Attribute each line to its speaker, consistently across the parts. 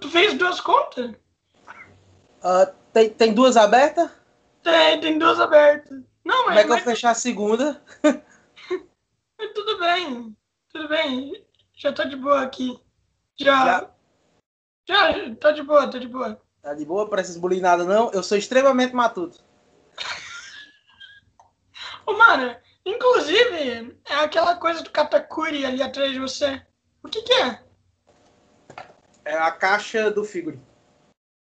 Speaker 1: tu fez duas contas?
Speaker 2: Uh, tem, tem duas abertas?
Speaker 1: Tem, tem duas abertas. Não,
Speaker 2: mas. Como é que mas... eu fechar a segunda?
Speaker 1: tudo bem, tudo bem. Já tô de boa aqui. Já. Já, já tá de boa, tá de boa.
Speaker 2: Tá de boa? Parece esbulir nada, não? Eu sou extremamente matuto.
Speaker 1: Ô, mano, inclusive, é aquela coisa do Katakuri ali atrás de você. O que que é?
Speaker 2: É a caixa do figure.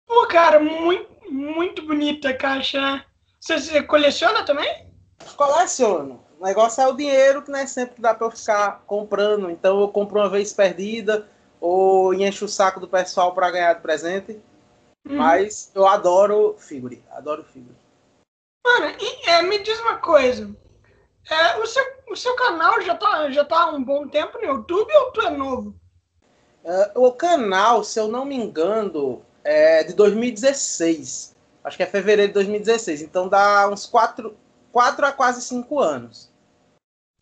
Speaker 1: Pô, cara, muito, muito bonita a caixa. Você, você coleciona também?
Speaker 2: Coleciono. O negócio é o dinheiro que não é sempre que dá pra eu ficar comprando. Então eu compro uma vez perdida ou encho o saco do pessoal para ganhar de presente. Uhum. Mas eu adoro figure. Adoro figure.
Speaker 1: Mano, e, é, me diz uma coisa. É, o, seu, o seu canal já tá, já tá há um bom tempo no YouTube ou tu é novo?
Speaker 2: Uh, o canal, se eu não me engano, é de 2016. Acho que é fevereiro de 2016. Então dá uns 4, 4 a quase 5 anos.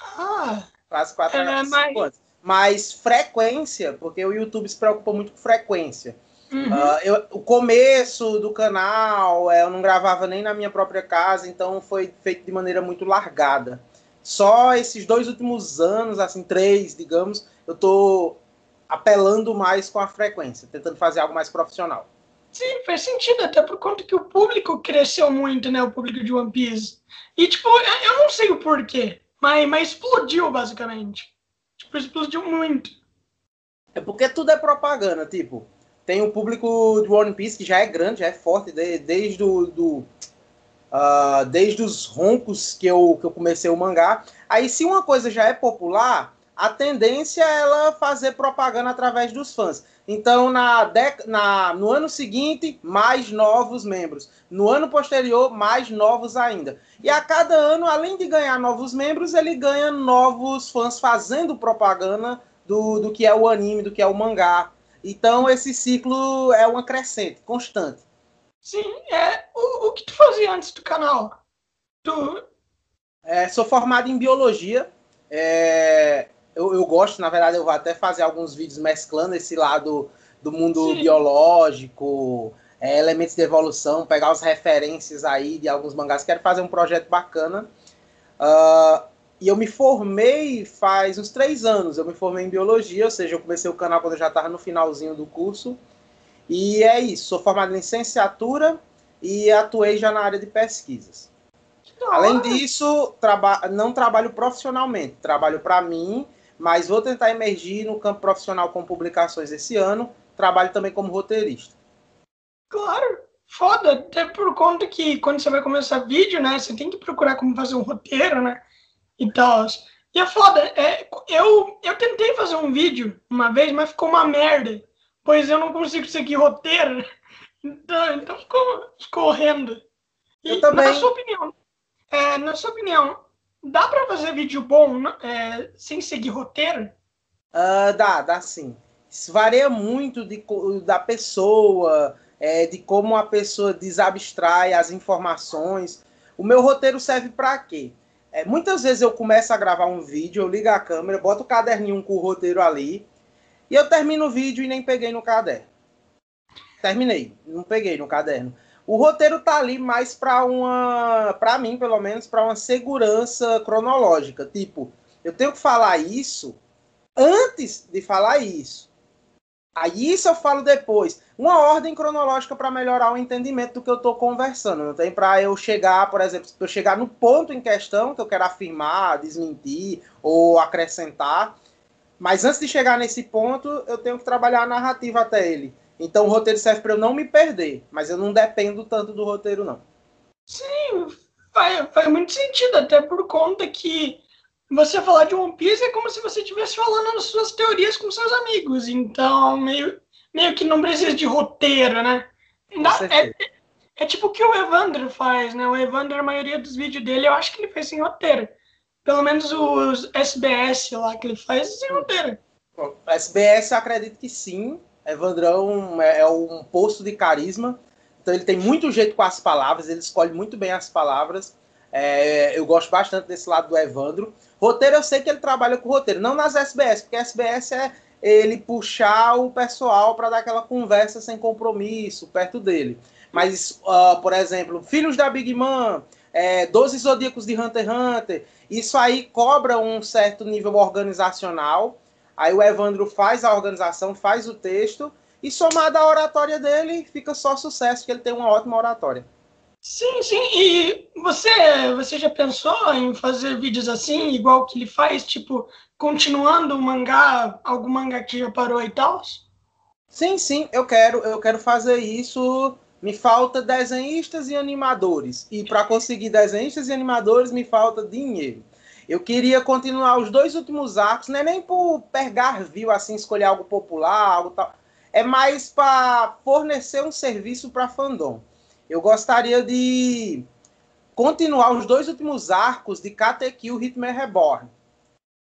Speaker 1: Ah!
Speaker 2: Quase 4 é, a quase 5 mas... anos. Mas frequência, porque o YouTube se preocupa muito com frequência. Uhum. Uh, eu, o começo do canal, é, eu não gravava nem na minha própria casa, então foi feito de maneira muito largada. Só esses dois últimos anos, assim, três, digamos, eu tô apelando mais com a frequência, tentando fazer algo mais profissional.
Speaker 1: Sim, faz sentido, até por conta que o público cresceu muito, né? O público de One Piece. E, tipo, eu não sei o porquê, mas, mas explodiu, basicamente. Tipo, explodiu muito.
Speaker 2: É porque tudo é propaganda, tipo tem um público de One Piece que já é grande, já é forte, de, desde do, do uh, desde os roncos que eu, que eu comecei o mangá. Aí, se uma coisa já é popular, a tendência é ela fazer propaganda através dos fãs. Então, na, dec na no ano seguinte, mais novos membros. No ano posterior, mais novos ainda. E a cada ano, além de ganhar novos membros, ele ganha novos fãs fazendo propaganda do, do que é o anime, do que é o mangá. Então esse ciclo é uma crescente, constante.
Speaker 1: Sim, é o, o que tu fazia antes do canal? Tu...
Speaker 2: É, sou formado em biologia. É, eu, eu, gosto, na verdade, eu vou até fazer alguns vídeos mesclando esse lado do mundo Sim. biológico, é, elementos de evolução, pegar as referências aí de alguns mangás. Quero fazer um projeto bacana. Uh, e eu me formei faz uns três anos. Eu me formei em biologia, ou seja, eu comecei o canal quando eu já estava no finalzinho do curso. E é isso. Sou formado em licenciatura e atuei já na área de pesquisas. Além disso, traba não trabalho profissionalmente. Trabalho para mim, mas vou tentar emergir no campo profissional com publicações esse ano. Trabalho também como roteirista.
Speaker 1: Claro, foda. Até por conta que quando você vai começar vídeo, né, você tem que procurar como fazer um roteiro, né? e tal. E é foda, é, eu, eu tentei fazer um vídeo uma vez, mas ficou uma merda. Pois eu não consigo seguir roteiro. Então, então ficou, ficou horrendo. E,
Speaker 2: eu também.
Speaker 1: Na sua opinião, é, na sua opinião, dá para fazer vídeo bom é, sem seguir roteiro?
Speaker 2: Uh, dá, dá sim. Isso varia muito de, da pessoa, é, de como a pessoa desabstrai as informações. O meu roteiro serve para quê? É, muitas vezes eu começo a gravar um vídeo, eu ligo a câmera, boto o caderninho com o roteiro ali, e eu termino o vídeo e nem peguei no caderno. Terminei, não peguei no caderno. O roteiro tá ali mais para uma, para mim pelo menos, para uma segurança cronológica. Tipo, eu tenho que falar isso antes de falar isso. Aí isso eu falo depois. Uma ordem cronológica para melhorar o entendimento do que eu estou conversando. Não tem para eu chegar, por exemplo, eu chegar no ponto em questão que eu quero afirmar, desmentir ou acrescentar. Mas antes de chegar nesse ponto, eu tenho que trabalhar a narrativa até ele. Então o roteiro serve para eu não me perder, mas eu não dependo tanto do roteiro, não.
Speaker 1: Sim, faz, faz muito sentido, até por conta que você falar de One Piece é como se você estivesse falando as suas teorias com seus amigos. Então, meio, meio que não precisa de roteiro, né? é, é, tipo o que o Evandro faz, né? O Evandro, a maioria dos vídeos dele, eu acho que ele faz sem roteiro. Pelo menos os SBS lá que ele faz sem roteiro.
Speaker 2: Bom, SBS eu acredito que sim. Evandrão é, é um posto de carisma. Então ele tem muito jeito com as palavras, ele escolhe muito bem as palavras. É, eu gosto bastante desse lado do Evandro. Roteiro, eu sei que ele trabalha com roteiro, não nas SBS, porque SBS é, ele puxar o pessoal para dar aquela conversa sem compromisso perto dele. Mas, uh, por exemplo, Filhos da Big Man, é, 12 Zodíacos de Hunter x Hunter, isso aí cobra um certo nível organizacional. Aí o Evandro faz a organização, faz o texto, e somado à oratória dele, fica só sucesso, que ele tem uma ótima oratória.
Speaker 1: Sim, sim. E você, você já pensou em fazer vídeos assim, igual que ele faz, tipo, continuando o mangá, algum mangá que já parou e tal?
Speaker 2: Sim, sim, eu quero, eu quero fazer isso. Me falta desenhistas e animadores. E para conseguir desenhistas e animadores, me falta dinheiro. Eu queria continuar os dois últimos arcos, não é nem por pegar view, assim, escolher algo popular, algo tal. É mais para fornecer um serviço para fandom eu gostaria de continuar os dois últimos arcos de Katekyo Hitman Reborn,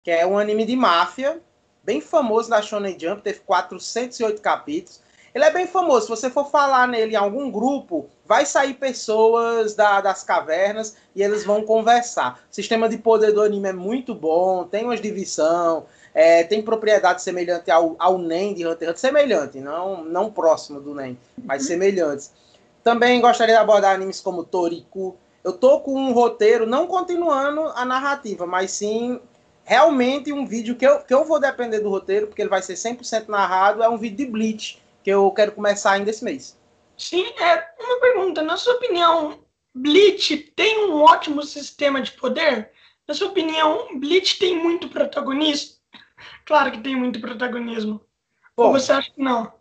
Speaker 2: que é um anime de máfia, bem famoso da Shonen Jump, teve 408 capítulos. Ele é bem famoso, se você for falar nele em algum grupo, vai sair pessoas da, das cavernas e eles vão conversar. O sistema de poder do anime é muito bom, tem uma divisão, é, tem propriedade semelhante ao, ao NEM de Hunter x Hunter, semelhante, não, não próximo do NEM, mas uhum. semelhantes. Também gostaria de abordar animes como Toriku. Eu tô com um roteiro, não continuando a narrativa, mas sim realmente um vídeo que eu, que eu vou depender do roteiro, porque ele vai ser 100% narrado, é um vídeo de Bleach, que eu quero começar ainda esse mês.
Speaker 1: Sim, é uma pergunta. Na sua opinião, Bleach tem um ótimo sistema de poder? Na sua opinião, Bleach tem muito protagonismo? Claro que tem muito protagonismo. Bom, Ou você acha que não?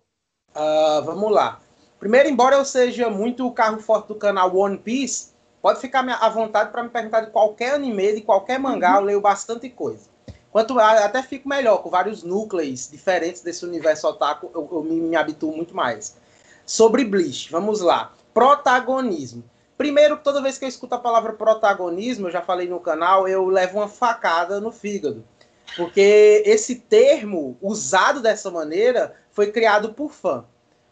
Speaker 2: Uh, vamos lá. Primeiro, embora eu seja muito o carro forte do canal One Piece, pode ficar à vontade para me perguntar de qualquer anime, de qualquer mangá, eu leio bastante coisa. Quanto até fico melhor, com vários núcleos diferentes desse universo otaku, eu, eu me, me habituo muito mais. Sobre Bleach, vamos lá. Protagonismo. Primeiro, toda vez que eu escuto a palavra protagonismo, eu já falei no canal, eu levo uma facada no fígado. Porque esse termo, usado dessa maneira, foi criado por fã.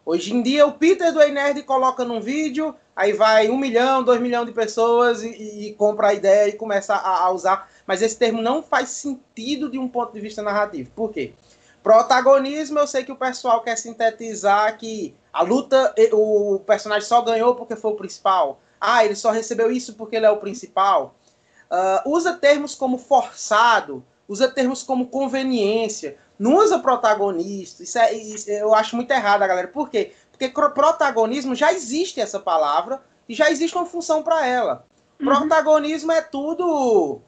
Speaker 2: Hoje em dia, o Peter do Nerd coloca num vídeo, aí vai um milhão, dois milhões de pessoas e, e compra a ideia e começa a, a, usar. Mas esse termo não faz sentido de um ponto de vista narrativo. Por quê? Protagonismo, eu sei que o pessoal quer sintetizar que a luta, o personagem só ganhou porque foi o principal. Ah, ele só recebeu isso porque ele é o principal. Uh, usa termos como forçado, usa termos como conveniência não usa protagonista. Isso, é, isso eu acho muito errado, galera. Por quê? Porque protagonismo já existe essa palavra e já existe uma função para ela. Uhum. Protagonismo é tudo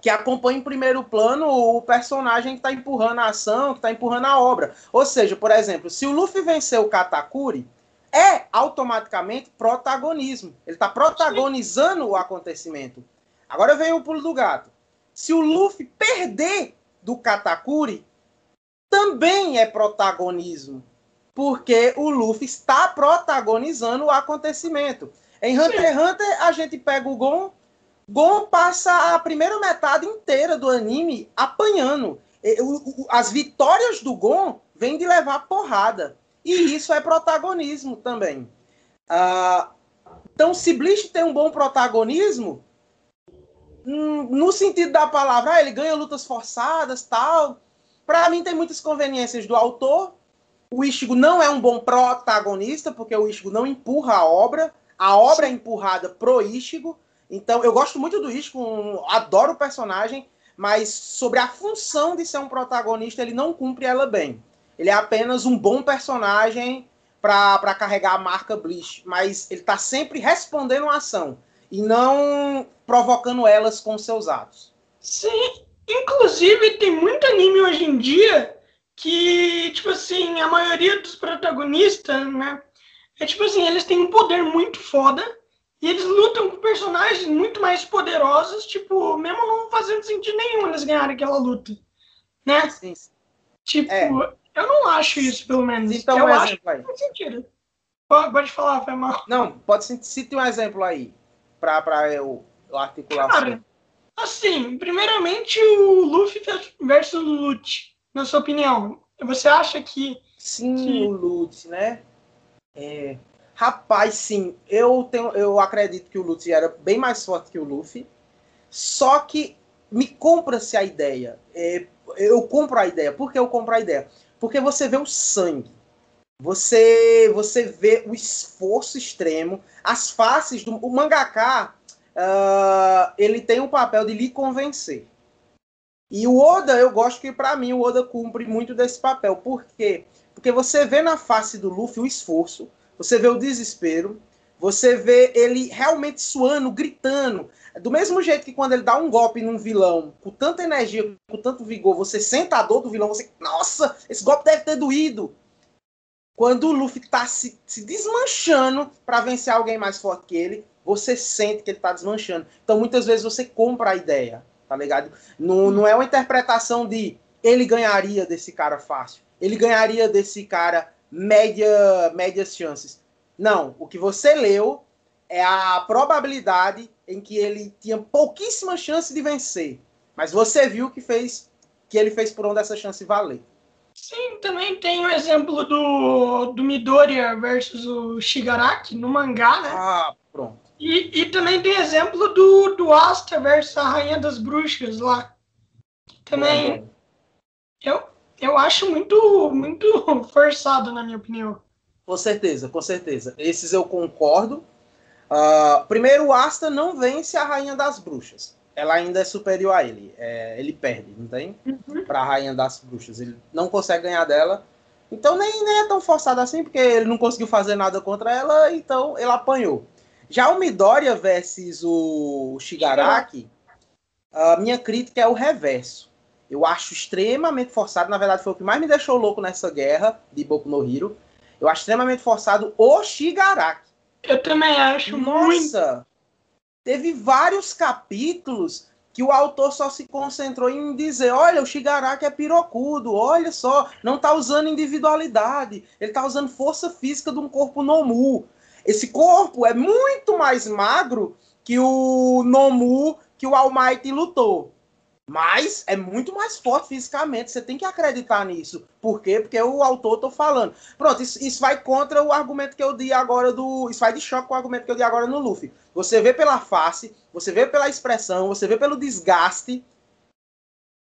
Speaker 2: que acompanha em primeiro plano o personagem que está empurrando a ação, que está empurrando a obra. Ou seja, por exemplo, se o Luffy venceu o Katakuri, é automaticamente protagonismo. Ele está protagonizando o acontecimento. Agora vem o pulo do gato. Se o Luffy perder do Katakuri, também é protagonismo, porque o Luffy está protagonizando o acontecimento. Em Hunter x Hunter, a gente pega o Gon, Gon passa a primeira metade inteira do anime apanhando. As vitórias do Gon vêm de levar porrada. E isso é protagonismo também. Uh, então, se Bleach tem um bom protagonismo, hum, no sentido da palavra, ah, ele ganha lutas forçadas, tal, para mim tem muitas conveniências do autor. O Ishigo não é um bom protagonista, porque o Ishigo não empurra a obra. A obra Sim. é empurrada pro Ishigo. Então, eu gosto muito do Ishigo, adoro o personagem, mas sobre a função de ser um protagonista, ele não cumpre ela bem. Ele é apenas um bom personagem para carregar a marca Bleach, mas ele está sempre respondendo a ação e não provocando elas com seus atos.
Speaker 1: Sim, Inclusive, tem muito anime hoje em dia que, tipo assim, a maioria dos protagonistas, né? É tipo assim, eles têm um poder muito foda e eles lutam com personagens muito mais poderosos, tipo, mesmo não fazendo sentido nenhum eles ganharem aquela luta, né? Sim. Tipo, é. eu não acho isso, pelo menos.
Speaker 2: Então,
Speaker 1: eu
Speaker 2: um acho exemplo aí.
Speaker 1: faz sentido. Pode falar, foi mal.
Speaker 2: Não, pode citar um exemplo aí, pra, pra eu articular.
Speaker 1: Cara, Assim, primeiramente o Luffy versus o Lute, na sua opinião. Você acha que.
Speaker 2: Sim,
Speaker 1: que...
Speaker 2: o Lute, né? É... Rapaz, sim, eu, tenho, eu acredito que o Lute era bem mais forte que o Luffy. Só que me compra-se a ideia. É, eu compro a ideia. Por que eu compro a ideia? Porque você vê o sangue. Você, você vê o esforço extremo, as faces do o mangaka, uh, ele tem o papel de lhe convencer. E o Oda, eu gosto que para mim o Oda cumpre muito desse papel. Por quê? Porque você vê na face do Luffy o esforço, você vê o desespero, você vê ele realmente suando, gritando. Do mesmo jeito que quando ele dá um golpe num vilão com tanta energia, com tanto vigor, você senta a dor do vilão, você. Nossa, esse golpe deve ter doído. Quando o Luffy tá se, se desmanchando para vencer alguém mais forte que ele, você sente que ele tá desmanchando. Então muitas vezes você compra a ideia tá ligado? Não, não é uma interpretação de ele ganharia desse cara fácil, ele ganharia desse cara média, médias chances. Não, o que você leu é a probabilidade em que ele tinha pouquíssima chance de vencer, mas você viu que fez que ele fez por onde essa chance valer.
Speaker 1: Sim, também tem o exemplo do, do Midoriya versus o Shigaraki no mangá, né?
Speaker 2: Ah, pronto.
Speaker 1: E, e também tem exemplo do, do Asta versus a Rainha das Bruxas lá. Também eu, eu acho muito, muito forçado, na minha opinião.
Speaker 2: Com certeza, com certeza. Esses eu concordo. Uh, primeiro, o Asta não vence a Rainha das Bruxas. Ela ainda é superior a ele. É, ele perde, não tem? Uhum. Para a Rainha das Bruxas. Ele não consegue ganhar dela. Então nem, nem é tão forçado assim, porque ele não conseguiu fazer nada contra ela, então ele apanhou. Já o Midoriya versus o Shigaraki, a minha crítica é o reverso. Eu acho extremamente forçado, na verdade foi o que mais me deixou louco nessa guerra de Boku no Hero. Eu acho extremamente forçado o Shigaraki.
Speaker 1: Eu também acho Nossa, muito.
Speaker 2: Teve vários capítulos que o autor só se concentrou em dizer, olha, o Shigaraki é pirocudo, olha só, não está usando individualidade, ele está usando força física de um corpo nomu. Esse corpo é muito mais magro que o Nomu que o All Might lutou. Mas é muito mais forte fisicamente. Você tem que acreditar nisso. Por quê? Porque o autor tô falando. Pronto, isso, isso vai contra o argumento que eu dei agora do. Isso vai de choque com o argumento que eu dei agora no Luffy. Você vê pela face, você vê pela expressão, você vê pelo desgaste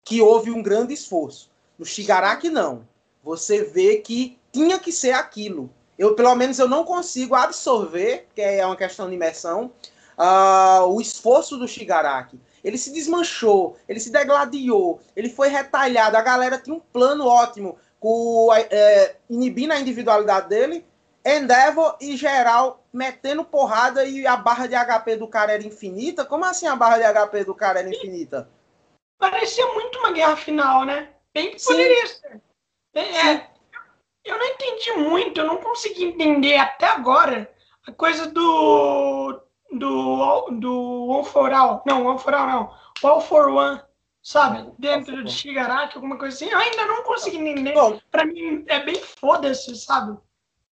Speaker 2: que houve um grande esforço. No Shigaraki, não. Você vê que tinha que ser aquilo eu pelo menos eu não consigo absorver, que é uma questão de imersão, uh, o esforço do Shigaraki. Ele se desmanchou, ele se degladiou, ele foi retalhado. A galera tinha um plano ótimo, com, é, inibindo a individualidade dele. Endeavor e geral metendo porrada e a barra de HP do cara era infinita. Como assim a barra de HP do cara era infinita?
Speaker 1: Parecia muito uma guerra final, né? Bem que poderia ser. É, é eu não entendi muito, eu não consegui entender até agora a coisa do. Do. do One for All. Não, One for All não. All for One, sabe? Dentro de Shigaraki, alguma coisa assim. Eu ainda não consegui entender. Bom, pra mim é bem foda-se, sabe?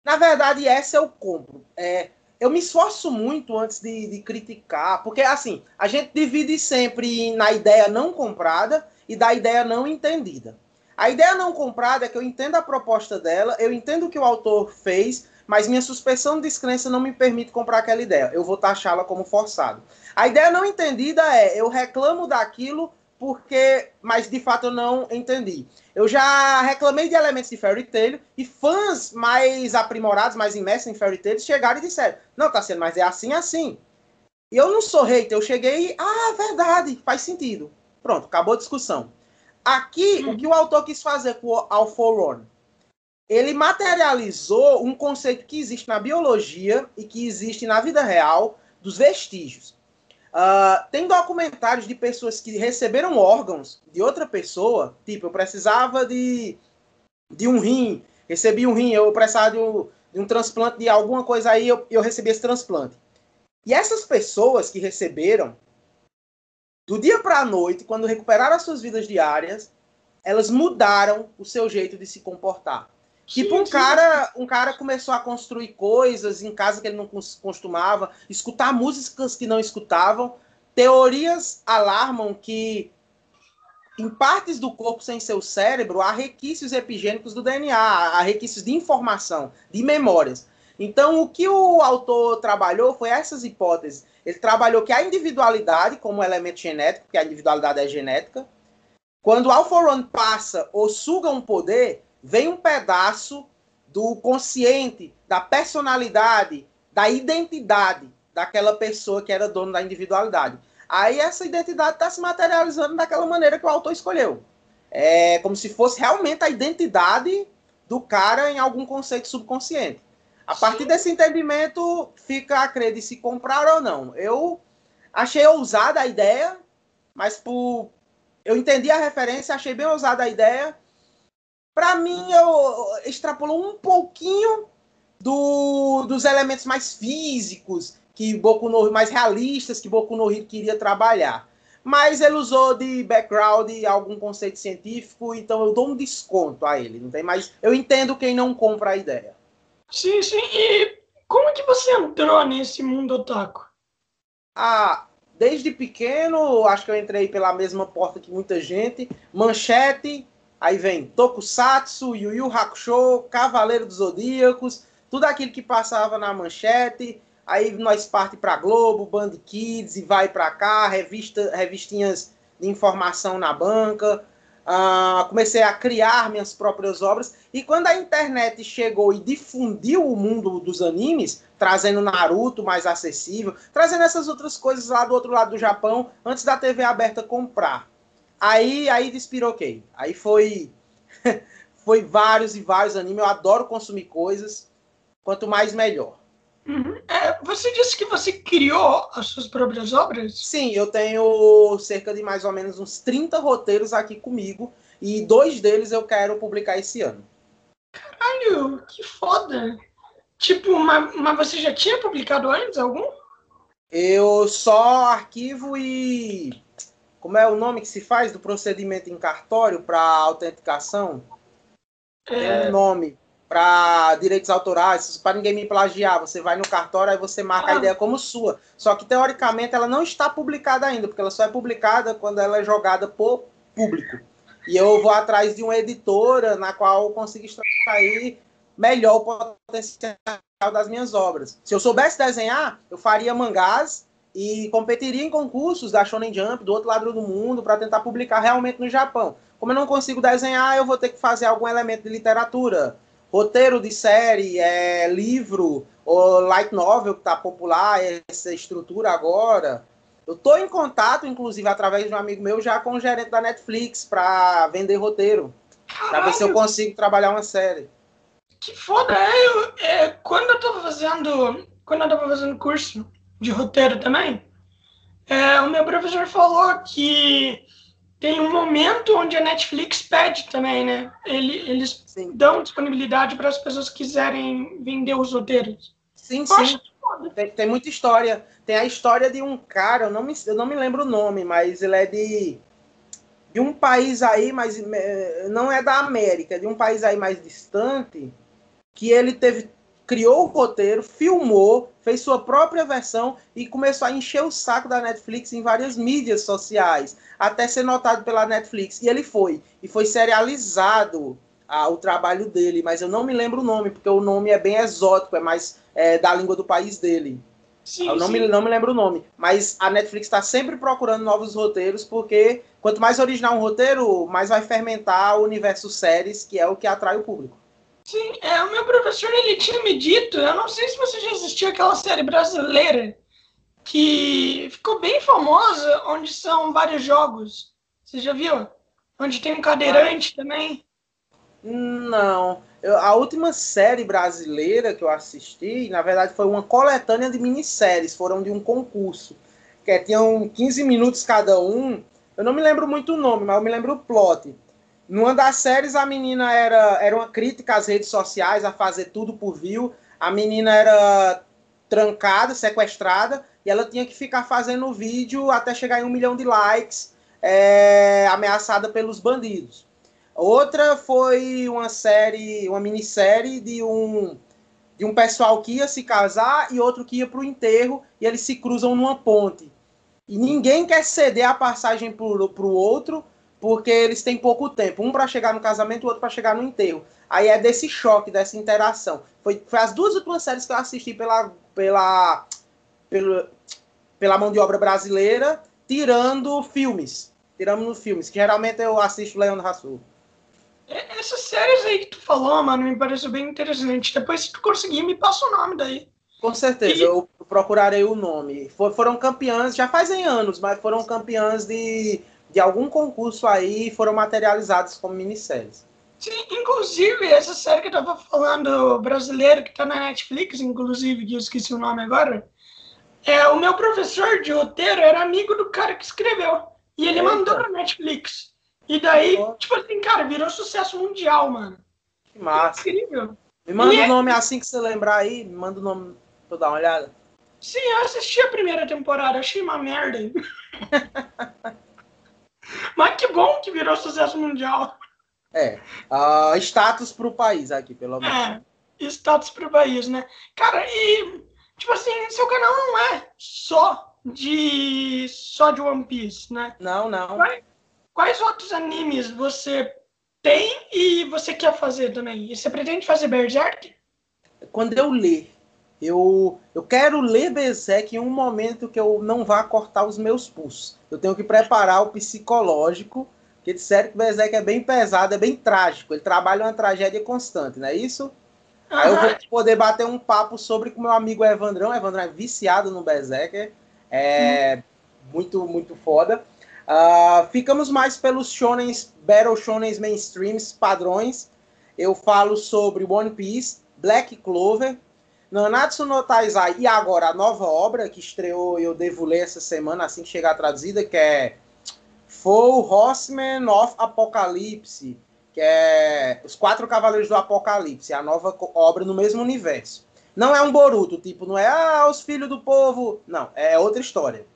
Speaker 2: Na verdade, essa eu compro. É, eu me esforço muito antes de, de, criticar, porque assim, a gente divide sempre na ideia não comprada e da ideia não entendida. A ideia não comprada é que eu entendo a proposta dela, eu entendo o que o autor fez, mas minha suspensão de descrença não me permite comprar aquela ideia. Eu vou taxá-la como forçado. A ideia não entendida é eu reclamo daquilo porque, mas de fato eu não entendi. Eu já reclamei de elementos de Fairy Tail e fãs mais aprimorados, mais imersos em Fairy Tail chegaram e disseram: "Não, tá sendo, mas é assim assim". E eu não sou hater, eu cheguei e, ah, verdade, faz sentido. Pronto, acabou a discussão. Aqui, o que o autor quis fazer com o Alforon? Ele materializou um conceito que existe na biologia e que existe na vida real dos vestígios. Uh, tem documentários de pessoas que receberam órgãos de outra pessoa, tipo, eu precisava de, de um rim, recebi um rim, eu precisava de um, de um transplante de alguma coisa aí, eu, eu recebi esse transplante. E essas pessoas que receberam, do dia para a noite, quando recuperaram as suas vidas diárias, elas mudaram o seu jeito de se comportar. Tipo, um cara, um cara começou a construir coisas em casa que ele não costumava, escutar músicas que não escutavam. Teorias alarmam que em partes do corpo sem seu cérebro há requisitos epigênicos do DNA, há requisitos de informação, de memórias. Então, o que o autor trabalhou foi essas hipóteses. Ele trabalhou que a individualidade, como elemento genético, porque a individualidade é genética, quando o Alpha One passa ou suga um poder, vem um pedaço do consciente, da personalidade, da identidade daquela pessoa que era dono da individualidade. Aí essa identidade está se materializando daquela maneira que o autor escolheu. É como se fosse realmente a identidade do cara em algum conceito subconsciente. A partir desse entendimento, fica a crer de se comprar ou não. Eu achei ousada a ideia, mas por eu entendi a referência, achei bem ousada a ideia. Para mim, eu extrapolou um pouquinho do, dos elementos mais físicos, que Boku no mais realistas que Boku no Hero queria trabalhar. Mas ele usou de background algum conceito científico, então eu dou um desconto a ele. Não tem mais. Eu entendo quem não compra a ideia.
Speaker 1: Sim, sim. E como que você entrou nesse mundo otaku?
Speaker 2: Ah, desde pequeno, acho que eu entrei pela mesma porta que muita gente. Manchete, aí vem Tokusatsu, Yu Yu Hakusho, Cavaleiro dos Zodíacos, tudo aquilo que passava na manchete. Aí nós parte para Globo, Band Kids e vai para cá, revista, revistinhas de informação na banca. Uh, comecei a criar minhas próprias obras. E quando a internet chegou e difundiu o mundo dos animes, trazendo Naruto mais acessível, trazendo essas outras coisas lá do outro lado do Japão, antes da TV aberta comprar. Aí, aí despiroquei. Aí foi, foi vários e vários animes. Eu adoro consumir coisas. Quanto mais, melhor.
Speaker 1: Uhum. É, você disse que você criou as suas próprias obras?
Speaker 2: Sim, eu tenho cerca de mais ou menos uns 30 roteiros aqui comigo e dois deles eu quero publicar esse ano.
Speaker 1: Caralho, que foda! Tipo, mas, mas você já tinha publicado antes algum?
Speaker 2: Eu só arquivo e. Como é o nome que se faz do procedimento em cartório para autenticação? É... Tem um nome para direitos autorais, para ninguém me plagiar, você vai no cartório e você marca ah. a ideia como sua. Só que teoricamente ela não está publicada ainda, porque ela só é publicada quando ela é jogada por público. E eu vou atrás de uma editora na qual eu consigo extrair melhor o potencial das minhas obras. Se eu soubesse desenhar, eu faria mangás e competiria em concursos da Shonen Jump do outro lado do mundo para tentar publicar realmente no Japão. Como eu não consigo desenhar, eu vou ter que fazer algum elemento de literatura, roteiro de série, é, livro, ou light novel que está popular, essa estrutura agora. Eu estou em contato, inclusive, através de um amigo meu, já com o gerente da Netflix para vender roteiro. Para ver se eu consigo trabalhar uma série.
Speaker 1: Que foda, é, eu, é, quando eu estava fazendo. Quando eu tava fazendo curso de roteiro também, é, o meu professor falou que tem um momento onde a Netflix pede também, né? Ele, eles sim. dão disponibilidade para as pessoas que quiserem vender os roteiros.
Speaker 2: Sim, eu sim. Tem, tem, muita história. Tem a história de um cara, eu não me, eu não me lembro o nome, mas ele é de, de um país aí, mas eh, não é da América, é de um país aí mais distante, que ele teve criou o roteiro, filmou, fez sua própria versão e começou a encher o saco da Netflix em várias mídias sociais, até ser notado pela Netflix. E ele foi, e foi serializado ah, o trabalho dele, mas eu não me lembro o nome, porque o nome é bem exótico, é mais é, da língua do país dele. Sim, eu não me, não me lembro o nome, mas a Netflix está sempre procurando novos roteiros, porque quanto mais original um roteiro, mais vai fermentar o universo séries, que é o que atrai o público.
Speaker 1: Sim, é, o meu professor ele tinha me dito, eu não sei se você já assistiu aquela série brasileira que ficou bem famosa, onde são vários jogos. Você já viu? Onde tem um cadeirante também?
Speaker 2: Não. Eu, a última série brasileira que eu assisti, na verdade, foi uma coletânea de minisséries, foram de um concurso. Que tinham 15 minutos cada um. Eu não me lembro muito o nome, mas eu me lembro o plot. Numa das séries, a menina era, era uma crítica às redes sociais, a fazer tudo por view. A menina era trancada, sequestrada, e ela tinha que ficar fazendo vídeo até chegar em um milhão de likes, é, ameaçada pelos bandidos. Outra foi uma série, uma minissérie de um de um pessoal que ia se casar e outro que ia para o enterro e eles se cruzam numa ponte. E ninguém quer ceder a passagem para o outro porque eles têm pouco tempo, um para chegar no casamento, o outro para chegar no enterro. Aí é desse choque, dessa interação. Foi, foi as duas últimas séries que eu assisti pela, pela, pela, pela mão de obra brasileira, tirando filmes. Tirando filmes, que geralmente eu assisto Leandro Rassur.
Speaker 1: É, essas séries aí que tu falou, mano, me pareceu bem interessante. Depois, se tu conseguir, me passa o nome daí.
Speaker 2: Com certeza, e... eu procurarei o nome. For, foram campeãs, já fazem anos, mas foram campeãs de, de algum concurso aí e foram materializadas como minisséries.
Speaker 1: Sim, inclusive, essa série que eu tava falando, brasileira, que tá na Netflix, inclusive, que eu esqueci o nome agora, é, o meu professor de roteiro era amigo do cara que escreveu. E ele Eita. mandou pra Netflix. E daí, tipo assim, cara, virou sucesso mundial, mano.
Speaker 2: Que massa. Incrível. Me manda o é... nome assim que você lembrar aí, me manda o nome pra eu dar uma olhada.
Speaker 1: Sim, eu assisti a primeira temporada, achei uma merda. Mas que bom que virou sucesso mundial.
Speaker 2: É. Uh, status pro país aqui, pelo menos. É,
Speaker 1: status pro país, né? Cara, e tipo assim, seu canal não é só de só de One Piece, né?
Speaker 2: Não, não.
Speaker 1: Quais, quais outros animes você tem e você quer fazer também? E você pretende fazer Berserk?
Speaker 2: Quando eu ler, eu, eu quero ler Berserk em um momento que eu não vá cortar os meus pulsos. Eu tenho que preparar o psicológico, porque disseram que Berserk é bem pesado, é bem trágico. Ele trabalha uma tragédia constante, não é isso? Aí eu vou poder bater um papo sobre com meu amigo Evandrão. Evandrão é viciado no Berserker. É hum. muito, muito foda. Uh, ficamos mais pelos shonens, battle shonens mainstreams, padrões. Eu falo sobre One Piece, Black Clover, Nanatsu no Taizai e agora a nova obra que estreou eu devo ler essa semana assim que chegar traduzida, que é Four Horsemen of Apocalypse que é Os Quatro Cavaleiros do Apocalipse, a nova obra no mesmo universo. Não é um Boruto, tipo, não é ah, os filhos do povo. Não, é outra história.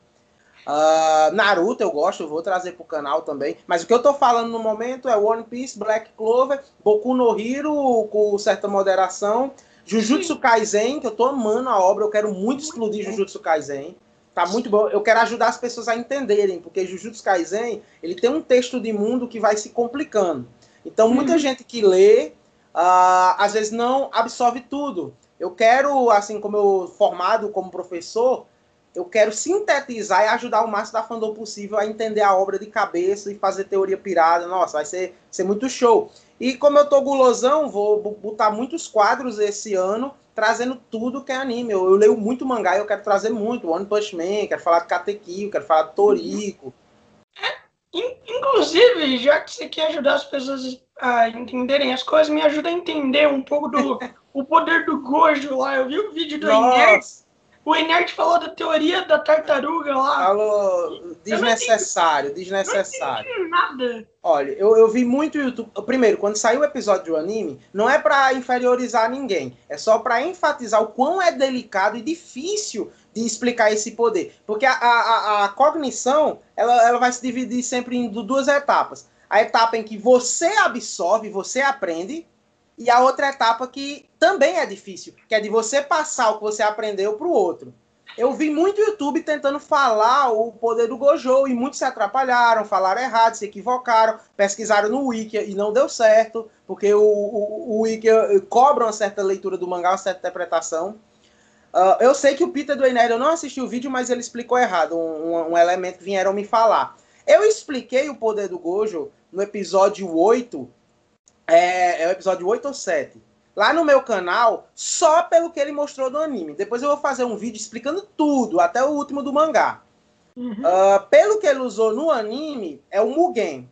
Speaker 2: Uh, Naruto eu gosto, eu vou trazer pro canal também. Mas o que eu tô falando no momento é One Piece, Black Clover, Boku no Hero com certa moderação, Jujutsu Kaisen, que eu tô amando a obra, eu quero muito explodir Jujutsu Kaisen. Tá muito bom. Eu quero ajudar as pessoas a entenderem, porque Jujutsu Kaisen, ele tem um texto de mundo que vai se complicando. Então, muita uhum. gente que lê, uh, às vezes não absorve tudo. Eu quero, assim como eu formado como professor, eu quero sintetizar e ajudar o máximo da fandom possível a entender a obra de cabeça e fazer teoria pirada. Nossa, vai ser, ser muito show. E como eu tô gulosão, vou botar muitos quadros esse ano, trazendo tudo que é anime. Eu, eu leio muito mangá e eu quero trazer muito. One Punch Man, quero falar de Katekyo, quero falar de Toriko.
Speaker 1: Inclusive, já que você quer ajudar as pessoas a entenderem as coisas, me ajuda a entender um pouco do o poder do Gojo lá. Eu vi o vídeo do Enert. O Enert falou da teoria da tartaruga lá.
Speaker 2: Falou desnecessário, desnecessário.
Speaker 1: Não nada.
Speaker 2: Olha, eu, eu vi muito YouTube. Primeiro, quando saiu o episódio do anime, não é para inferiorizar ninguém, é só para enfatizar o quão é delicado e difícil de explicar esse poder. Porque a, a, a cognição ela, ela vai se dividir sempre em duas etapas. A etapa em que você absorve, você aprende, e a outra etapa que também é difícil, que é de você passar o que você aprendeu para o outro. Eu vi muito YouTube tentando falar o poder do Gojo e muitos se atrapalharam, falaram errado, se equivocaram, pesquisaram no Wiki e não deu certo, porque o, o, o Wiki cobra uma certa leitura do mangá, uma certa interpretação. Uh, eu sei que o Peter do Nerd, eu não assisti o vídeo, mas ele explicou errado um, um, elemento que vieram me falar. Eu expliquei o poder do Gojo no episódio 8, é, é o episódio 8 ou 7. Lá no meu canal, só pelo que ele mostrou do anime. Depois eu vou fazer um vídeo explicando tudo, até o último do mangá. Uhum. Uh, pelo que ele usou no anime, é o Mugen.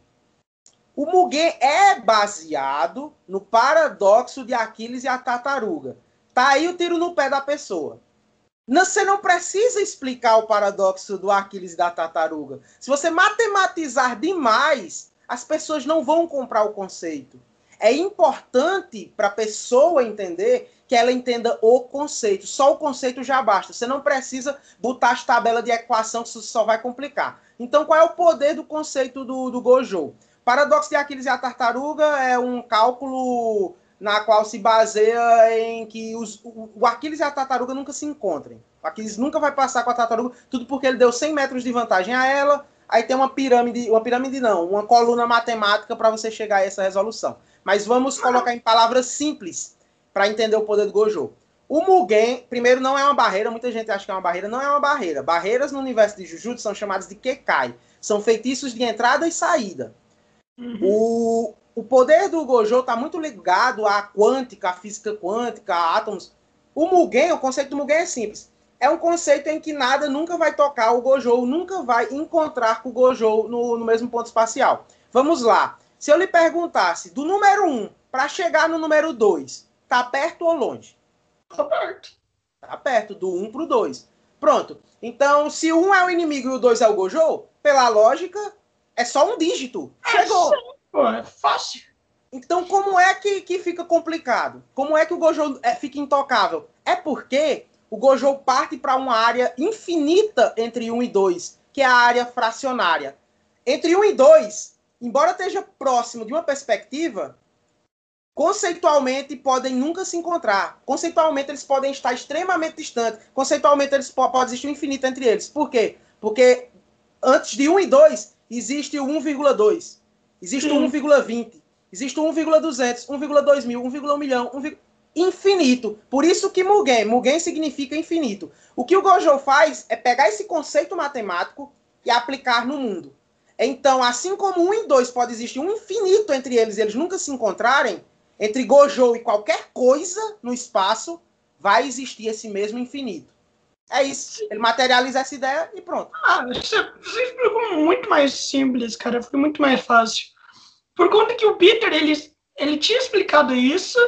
Speaker 2: O Mugen é baseado no paradoxo de Aquiles e a tartaruga. Tá aí o tiro no pé da pessoa. Você não precisa explicar o paradoxo do Aquiles e da tartaruga. Se você matematizar demais, as pessoas não vão comprar o conceito. É importante para a pessoa entender que ela entenda o conceito. Só o conceito já basta. Você não precisa botar as tabelas de equação que só vai complicar. Então, qual é o poder do conceito do, do Gojo? Paradoxo de Aquiles e a tartaruga é um cálculo na qual se baseia em que os, o, o Aquiles e a tartaruga nunca se encontrem. O Aquiles nunca vai passar com a tartaruga, tudo porque ele deu 100 metros de vantagem a ela, aí tem uma pirâmide, uma pirâmide não, uma coluna matemática para você chegar a essa resolução. Mas vamos colocar em palavras simples para entender o poder do Gojo. O Mugen, primeiro, não é uma barreira, muita gente acha que é uma barreira, não é uma barreira. Barreiras no universo de Jujutsu são chamadas de Kekai. São feitiços de entrada e saída. Uhum. O, o poder do Gojo está muito ligado à quântica, à física quântica, a átomos. O Mugen, o conceito do Mugen é simples. É um conceito em que nada nunca vai tocar o Gojo, nunca vai encontrar com o Gojo no, no mesmo ponto espacial. Vamos lá. Se eu lhe perguntasse do número 1 para chegar no número 2, tá perto ou longe?
Speaker 1: Tá perto.
Speaker 2: Tá perto, do 1 pro 2. Pronto. Então, se o 1 é o inimigo e o 2 é o Gojo, pela lógica, é só um dígito. Chegou. É
Speaker 1: Pô, é fácil.
Speaker 2: Então, como é que, que fica complicado? Como é que o Gojo é, fica intocável? É porque o Gojo parte para uma área infinita entre 1 e 2, que é a área fracionária. Entre 1 e 2, embora esteja próximo de uma perspectiva, conceitualmente podem nunca se encontrar. Conceitualmente eles podem estar extremamente distantes. Conceitualmente eles pode existir um infinito entre eles. Por quê? Porque antes de 1 e 2 existe o 1,2. Existe o 1,20. Existe o 1,200, 1,2 mil, 1,1 milhão, 1, infinito. Por isso que Mugen, Mugen significa infinito. O que o Gojo faz é pegar esse conceito matemático e aplicar no mundo. Então, assim como um e dois pode existir um infinito entre eles, eles nunca se encontrarem, entre Gojo e qualquer coisa no espaço, vai existir esse mesmo infinito. É isso. Ele materializa essa ideia e pronto.
Speaker 1: Ah, você, você explicou muito mais simples, cara. Foi muito mais fácil. Por conta que o Peter, ele, ele tinha explicado isso,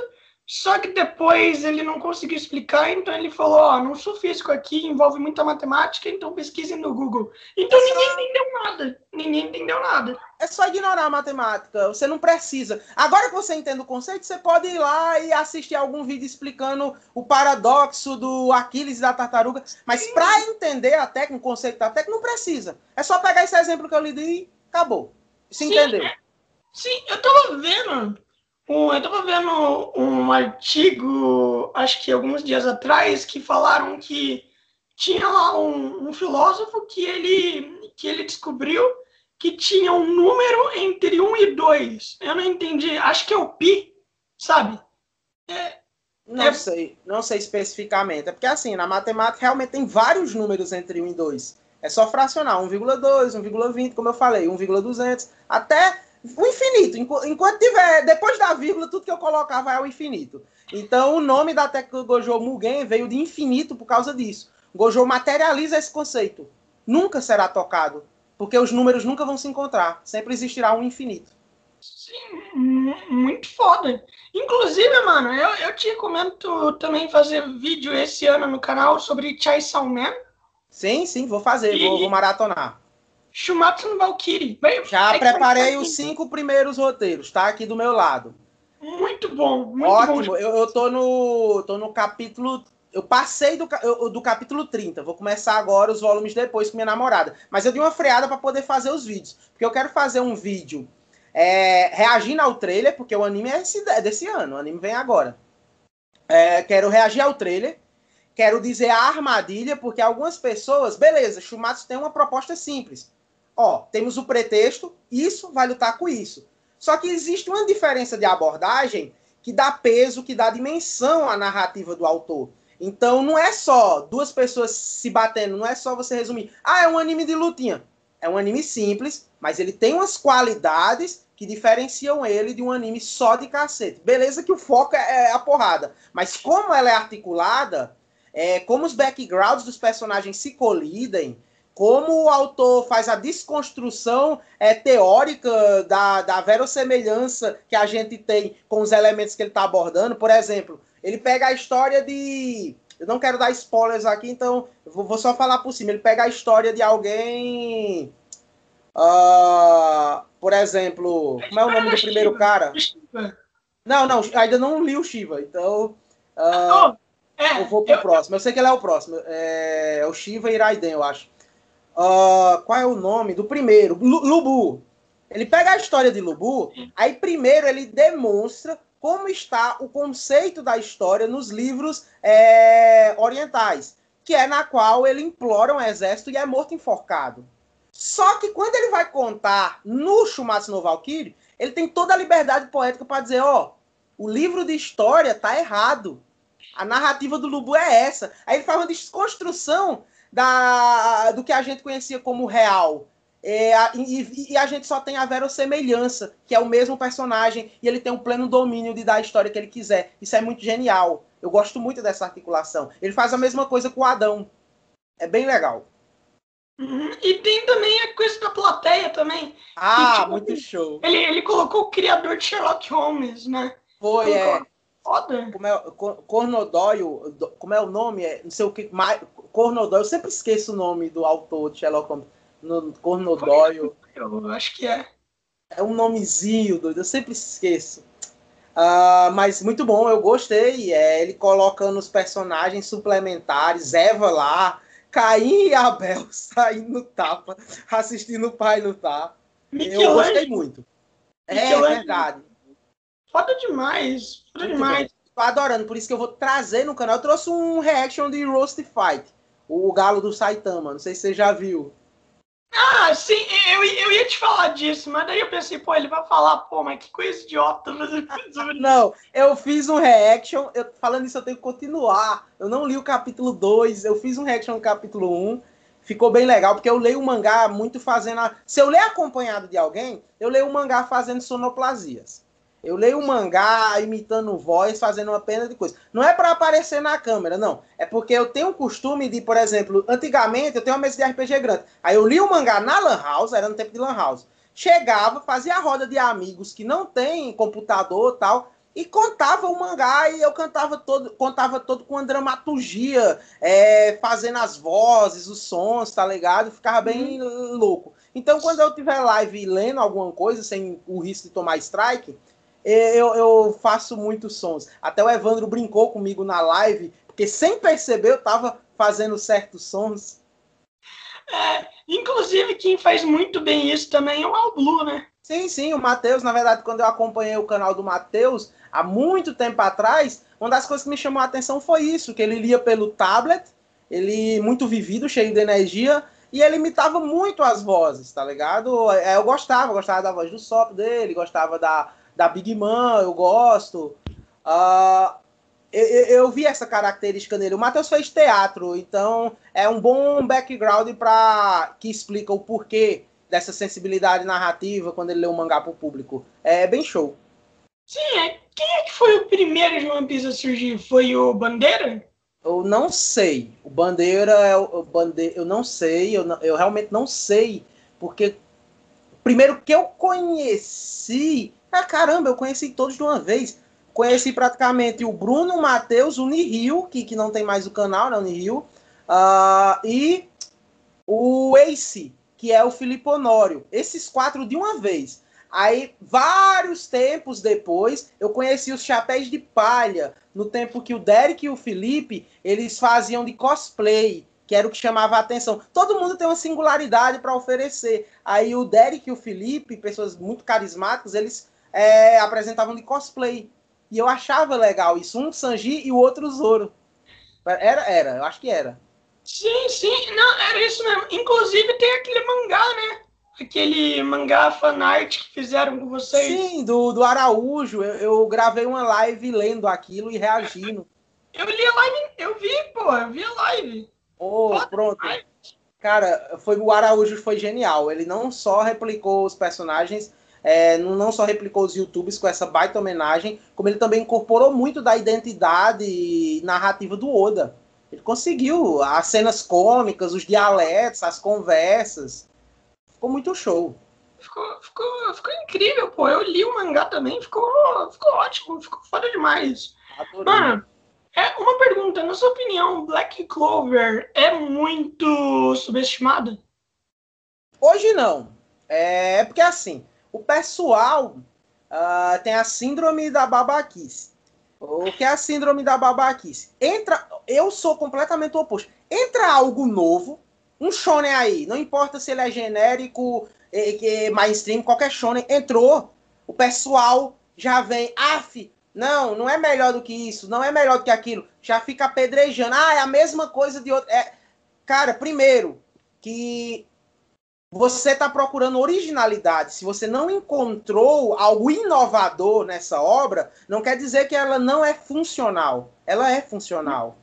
Speaker 1: só que depois ele não conseguiu explicar, então ele falou, ó, oh, não sou físico aqui, envolve muita matemática, então pesquise no Google. Então é ninguém só... entendeu nada. Ninguém entendeu nada.
Speaker 2: É só ignorar a matemática, você não precisa. Agora que você entende o conceito, você pode ir lá e assistir algum vídeo explicando o paradoxo do Aquiles e da tartaruga, mas para entender a técnica, o conceito da técnica, não precisa. É só pegar esse exemplo que eu lhe dei e acabou. Se entendeu. É
Speaker 1: Sim, eu tava vendo. Um, eu tava vendo um artigo, acho que alguns dias atrás, que falaram que tinha lá um, um filósofo que ele, que ele descobriu que tinha um número entre 1 e 2. Eu não entendi. Acho que é o pi, sabe?
Speaker 2: É, não é... sei, não sei especificamente. É porque assim, na matemática realmente tem vários números entre 1 e 2. É só fracionar 1,2, 1,20, como eu falei, 1,200, até o infinito. Enquanto tiver, depois da vírgula, tudo que eu colocar vai ao infinito. Então, o nome da técnica Gojo Mugen veio de infinito por causa disso. Gojo materializa esse conceito. Nunca será tocado, porque os números nunca vão se encontrar. Sempre existirá um infinito.
Speaker 1: Sim, muito foda. Inclusive, mano, eu, eu te comento também fazer vídeo esse ano no canal sobre Chai Salman.
Speaker 2: Sim, sim, vou fazer, e... vou, vou maratonar.
Speaker 1: Shumatsu no Valkyrie.
Speaker 2: Já é preparei os cinco primeiros roteiros, tá aqui do meu lado.
Speaker 1: Muito bom, muito
Speaker 2: Ótimo.
Speaker 1: bom.
Speaker 2: Eu, eu tô no, tô no capítulo. Eu passei do, eu, do capítulo 30. Vou começar agora os volumes depois com minha namorada. Mas eu dei uma freada para poder fazer os vídeos. Porque eu quero fazer um vídeo é, reagindo ao trailer, porque o anime é esse, é desse ano. O anime vem agora. É, quero reagir ao trailer. Quero dizer a armadilha, porque algumas pessoas. Beleza, Shumatsu tem uma proposta simples ó, temos o pretexto, isso vai lutar com isso. Só que existe uma diferença de abordagem que dá peso, que dá dimensão à narrativa do autor. Então não é só duas pessoas se batendo, não é só você resumir, ah, é um anime de lutinha. É um anime simples, mas ele tem umas qualidades que diferenciam ele de um anime só de cacete. Beleza que o foco é, é a porrada, mas como ela é articulada, é, como os backgrounds dos personagens se colidem, como o autor faz a desconstrução é, teórica da, da verossemelhança que a gente tem com os elementos que ele está abordando. Por exemplo, ele pega a história de. Eu não quero dar spoilers aqui, então vou, só falar por cima. Ele pega a história de alguém. Uh, por exemplo, como é o nome do primeiro cara? Não, não, ainda não li o Shiva, então. Uh, eu vou pro próximo. Eu sei que ele é o próximo. É, é o Shiva Iraiden, eu acho. Uh, qual é o nome do primeiro? Lubu. Ele pega a história de Lubu, aí primeiro ele demonstra como está o conceito da história nos livros é, orientais, que é na qual ele implora um exército e é morto enforcado. Só que quando ele vai contar no Shumatsu no Valkyrie, ele tem toda a liberdade poética para dizer, ó, o livro de história tá errado. A narrativa do Lubu é essa. Aí ele faz uma desconstrução da, do que a gente conhecia como real. É, e, e, a gente só tem a verossemelhança, que é o mesmo personagem, e ele tem o pleno domínio de dar a história que ele quiser. Isso é muito genial. Eu gosto muito dessa articulação. Ele faz a mesma coisa com o Adão. É bem legal.
Speaker 1: Uhum. E tem também a coisa da plateia também.
Speaker 2: Ah, tipo, muito show.
Speaker 1: Ele, ele colocou o criador de Sherlock Holmes, né?
Speaker 2: Foi, é. Foda. Como é, Cornodóio, como é o nome? É, não sei o que. Cornodóio, eu sempre esqueço o nome do autor de Sherlock Holmes. No, Cornodóio.
Speaker 1: Eu acho que é.
Speaker 2: É um nomezinho, doido, eu sempre esqueço. Uh, mas muito bom, eu gostei. É, ele colocando os personagens suplementares, Eva lá, Caim e Abel saindo no tapa, assistindo o pai lutar. Eu gostei muito. É verdade.
Speaker 1: Foda demais. Foda muito demais. Bem.
Speaker 2: Tô adorando, por isso que eu vou trazer no canal. Eu trouxe um reaction de Roast Fight. O Galo do Saitama. Não sei se você já viu.
Speaker 1: Ah, sim, eu, eu ia te falar disso, mas daí eu pensei, pô, ele vai falar, pô, mas que coisa idiota.
Speaker 2: não, eu fiz um reaction, eu, falando isso eu tenho que continuar. Eu não li o capítulo 2, eu fiz um reaction no capítulo 1. Um, ficou bem legal, porque eu leio o mangá muito fazendo. A... Se eu ler acompanhado de alguém, eu leio o mangá fazendo sonoplasias. Eu leio um mangá imitando voz, fazendo uma pena de coisa. Não é para aparecer na câmera, não. É porque eu tenho o costume de, por exemplo, antigamente eu tenho uma mesa de RPG grande. Aí eu li o mangá na Lan House, era no tempo de Lan House. Chegava, fazia a roda de amigos que não tem computador tal, e contava o mangá e eu cantava todo, contava todo com uma dramaturgia, é, fazendo as vozes, os sons, tá ligado? Ficava bem uhum. louco. Então, quando eu tiver live lendo alguma coisa, sem o risco de tomar strike, eu, eu faço muitos sons. Até o Evandro brincou comigo na live, porque sem perceber eu tava fazendo certos sons.
Speaker 1: É, inclusive, quem faz muito bem isso também é o Al Blue, né?
Speaker 2: Sim, sim, o Matheus, na verdade, quando eu acompanhei o canal do Matheus, há muito tempo atrás, uma das coisas que me chamou a atenção foi isso, que ele lia pelo tablet, ele muito vivido, cheio de energia, e ele imitava muito as vozes, tá ligado? É, eu gostava, gostava da voz do Sop dele, gostava da, da Big Man, eu gosto. Uh, eu, eu, vi essa característica nele. O Matheus fez teatro, então é um bom background para que explica o porquê dessa sensibilidade narrativa quando ele lê o um mangá para o público. É bem show.
Speaker 1: Sim, é. quem é que foi o primeiro de One Piece a surgir? Foi o Bandeira?
Speaker 2: Eu não sei. O Bandeira é o, Bandeira. Eu não sei. Eu, não, eu realmente não sei. Porque primeiro que eu conheci ah, caramba, eu conheci todos de uma vez. Conheci praticamente o Bruno, o Matheus, o Nihil, que, que não tem mais o canal, né, o Nihil, uh, e o Ace, que é o Felipe Honório. Esses quatro de uma vez. Aí, vários tempos depois, eu conheci os Chapéus de Palha, no tempo que o Derek e o Felipe, eles faziam de cosplay, que era o que chamava a atenção. Todo mundo tem uma singularidade para oferecer. Aí o Derek e o Felipe, pessoas muito carismáticas, eles é, apresentavam de cosplay. E eu achava legal isso. Um Sanji e o outro Zoro. Era, era, eu acho que era.
Speaker 1: Sim, sim, não, era isso mesmo. Inclusive tem aquele mangá, né? Aquele mangá fanart que fizeram com vocês.
Speaker 2: Sim, do, do Araújo. Eu, eu gravei uma live lendo aquilo e reagindo.
Speaker 1: Eu li a live, eu vi, pô, eu vi a live.
Speaker 2: Oh, pronto. Cara, foi o Araújo foi genial. Ele não só replicou os personagens, é, não só replicou os YouTubes com essa baita homenagem, como ele também incorporou muito da identidade narrativa do Oda. Ele conseguiu as cenas cômicas, os dialetos, as conversas. Ficou muito show.
Speaker 1: Ficou, ficou, ficou incrível, pô. Eu li o mangá também, ficou, ficou ótimo, ficou foda demais. Adorei. Mano, é uma pergunta, na sua opinião, Black Clover é muito subestimada?
Speaker 2: Hoje não. É porque assim, o pessoal uh, tem a síndrome da babaquice. O que é a síndrome da babaquice? Entra, eu sou completamente o oposto. Entra algo novo, um shonen aí, não importa se ele é genérico, é, é mainstream, qualquer shonen, entrou, o pessoal já vem, af, não, não é melhor do que isso, não é melhor do que aquilo, já fica apedrejando, ah, é a mesma coisa de outro. É... Cara, primeiro, que você está procurando originalidade. Se você não encontrou algo inovador nessa obra, não quer dizer que ela não é funcional. Ela é funcional.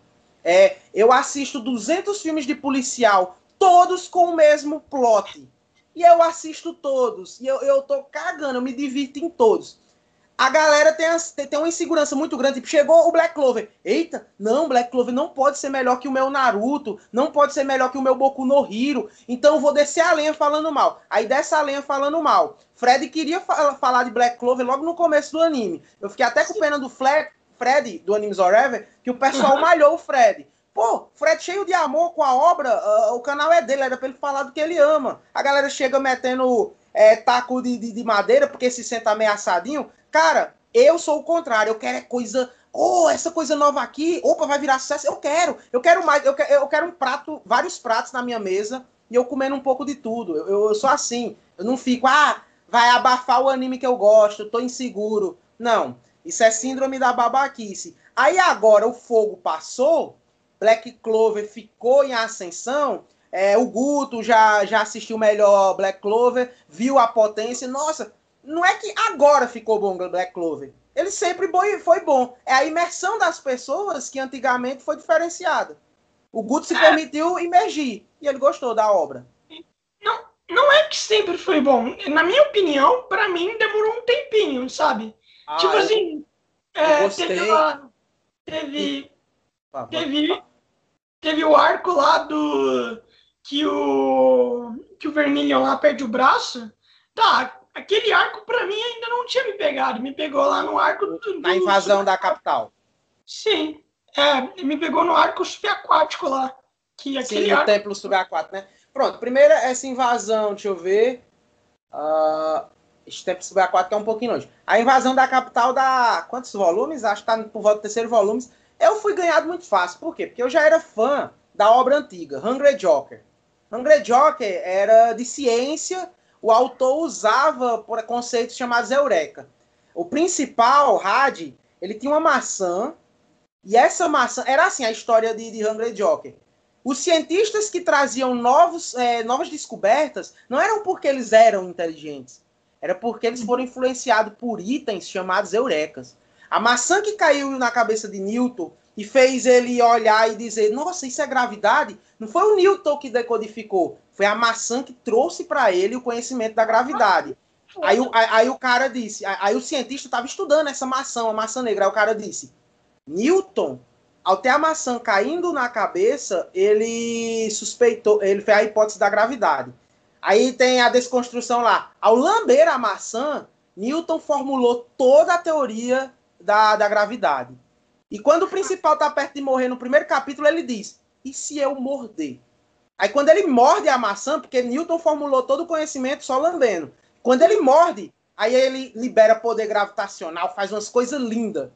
Speaker 2: É, eu assisto 200 filmes de policial, todos com o mesmo plot. E eu assisto todos. E eu, eu tô cagando, eu me divirto em todos. A galera tem, tem uma insegurança muito grande. Tipo, chegou o Black Clover. Eita, não, Black Clover não pode ser melhor que o meu Naruto. Não pode ser melhor que o meu Boku no Hiro. Então eu vou descer a lenha falando mal. Aí desce a lenha falando mal. Fred queria fa falar de Black Clover logo no começo do anime. Eu fiquei até com pena do Fred, Fred do Anime Forever, que o pessoal malhou o Fred. Pô, Fred cheio de amor com a obra, uh, o canal é dele, era pra ele falar do que ele ama. A galera chega metendo é, taco de, de, de, madeira porque se senta ameaçadinho. Cara, eu sou o contrário, eu quero é coisa. Oh, essa coisa nova aqui, opa, vai virar sucesso. Eu quero, eu quero mais, eu quero, eu quero um prato, vários pratos na minha mesa e eu comendo um pouco de tudo. Eu, eu, eu sou assim, eu não fico, ah, vai abafar o anime que eu gosto, tô inseguro. Não, isso é síndrome da babaquice. Aí agora o fogo passou, Black Clover ficou em ascensão, é, o Guto já, já assistiu melhor Black Clover, viu a potência. Nossa, não é que agora ficou bom Black Clover. Ele sempre foi bom. É a imersão das pessoas que antigamente foi diferenciada. O Guto se é. permitiu imergir e ele gostou da obra.
Speaker 1: Não, não é que sempre foi bom. Na minha opinião, para mim demorou um tempinho, sabe? Ah, tipo assim, é, teve lá, teve, teve, Teve o arco lá do. Que o. Que o Vermilion lá perde o braço. Tá, aquele arco pra mim ainda não tinha me pegado. Me pegou lá no arco do.
Speaker 2: Na invasão da capital.
Speaker 1: Sim. É, me pegou no arco subaquático lá. Que
Speaker 2: aquele Sim, arco... o templo subaquático, né? Pronto, primeiro essa invasão, deixa eu ver. Uh, esse templo subaquático é um pouquinho longe. A invasão da capital dá quantos volumes? Acho que tá por volta do terceiro volume eu fui ganhado muito fácil. Por quê? Porque eu já era fã da obra antiga, Hungry Joker. Hungry Joker era de ciência, o autor usava por conceitos chamados eureka. O principal, Had, ele tinha uma maçã, e essa maçã era assim a história de, de Hungry Joker. Os cientistas que traziam novos, é, novas descobertas não eram porque eles eram inteligentes, era porque eles foram influenciados por itens chamados eurecas. A maçã que caiu na cabeça de Newton e fez ele olhar e dizer: Nossa, isso é gravidade. Não foi o Newton que decodificou, foi a maçã que trouxe para ele o conhecimento da gravidade. Aí, aí, aí o cara disse: Aí o cientista estava estudando essa maçã, a maçã negra. Aí o cara disse: Newton, ao ter a maçã caindo na cabeça, ele suspeitou, ele fez a hipótese da gravidade. Aí tem a desconstrução lá. Ao lamber a maçã, Newton formulou toda a teoria da, da gravidade. E quando o principal tá perto de morrer no primeiro capítulo, ele diz: e se eu morder? Aí quando ele morde a maçã, porque Newton formulou todo o conhecimento só lambendo. Quando ele morde, aí ele libera poder gravitacional, faz umas coisas lindas.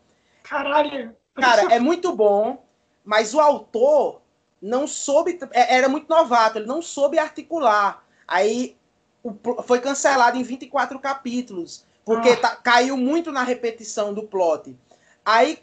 Speaker 1: Caralho!
Speaker 2: Cara, é muito bom, mas o autor não soube. É, era muito novato, ele não soube articular. Aí foi cancelado em 24 capítulos. Porque ah. tá, caiu muito na repetição do plot. Aí,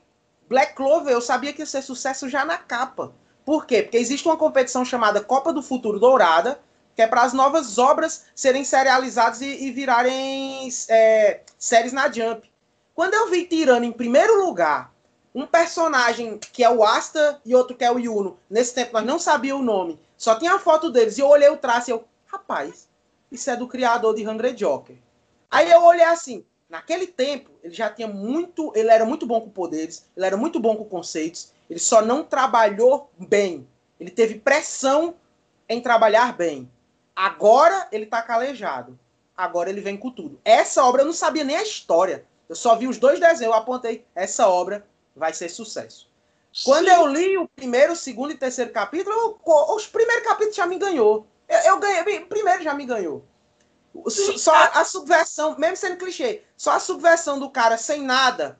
Speaker 2: Black Clover, eu sabia que ia ser sucesso já na capa. Por quê? Porque existe uma competição chamada Copa do Futuro Dourada, que é para as novas obras serem serializadas e, e virarem é, séries na Jump. Quando eu vi tirando em primeiro lugar um personagem que é o Asta e outro que é o Yuno, nesse tempo nós não sabíamos o nome, só tinha a foto deles, e eu olhei o traço e eu, rapaz, isso é do criador de Hungry Joker. Aí eu olhei assim, naquele tempo, ele já tinha muito, ele era muito bom com poderes, ele era muito bom com conceitos, ele só não trabalhou bem. Ele teve pressão em trabalhar bem. Agora ele tá calejado. Agora ele vem com tudo. Essa obra eu não sabia nem a história. Eu só vi os dois desenhos, eu apontei, essa obra vai ser sucesso. Sim. Quando eu li o primeiro, segundo e terceiro capítulo, eu, os primeiros capítulos já me ganhou. Eu, eu ganhei, primeiro já me ganhou. Só a subversão, mesmo sendo clichê, só a subversão do cara sem nada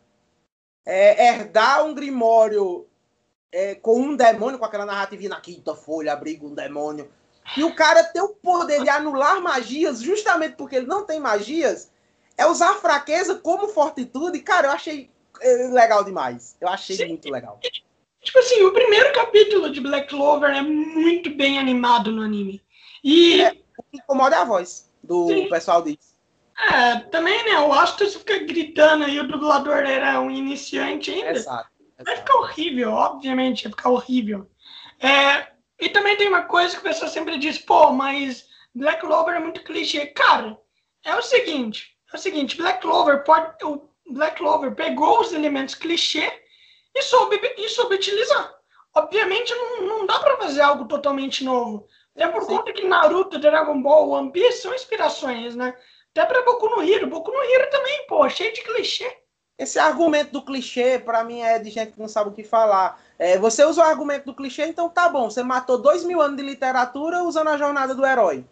Speaker 2: é, herdar um grimório é, com um demônio, com aquela narrativa na quinta folha, abriga um demônio, e o cara ter o poder de anular magias, justamente porque ele não tem magias, é usar fraqueza como fortitude. Cara, eu achei é, legal demais. Eu achei Sim. muito legal.
Speaker 1: Tipo assim, o primeiro capítulo de Black Clover é muito bem animado no anime. E.
Speaker 2: É, o que incomoda é a voz do Sim. pessoal disso.
Speaker 1: É, também, né? O Astos fica gritando e o dublador era um iniciante ainda. Exato. exato. Vai ficar horrível, obviamente, vai ficar horrível. É, e também tem uma coisa que o pessoal sempre diz, pô, mas Black Clover é muito clichê. Cara, é o seguinte, é o seguinte, Black Clover pode, o Black Clover pegou os elementos clichê e soube, e soube utilizar. Obviamente não, não dá para fazer algo totalmente novo. É por Sim. conta que Naruto, Dragon Ball, One Piece são inspirações, né? Até pra Boku no Hero. Boku no Hero também, pô, cheio de clichê.
Speaker 2: Esse argumento do clichê, para mim, é de gente que não sabe o que falar. É, você usa o argumento do clichê, então tá bom. Você matou dois mil anos de literatura usando a jornada do herói.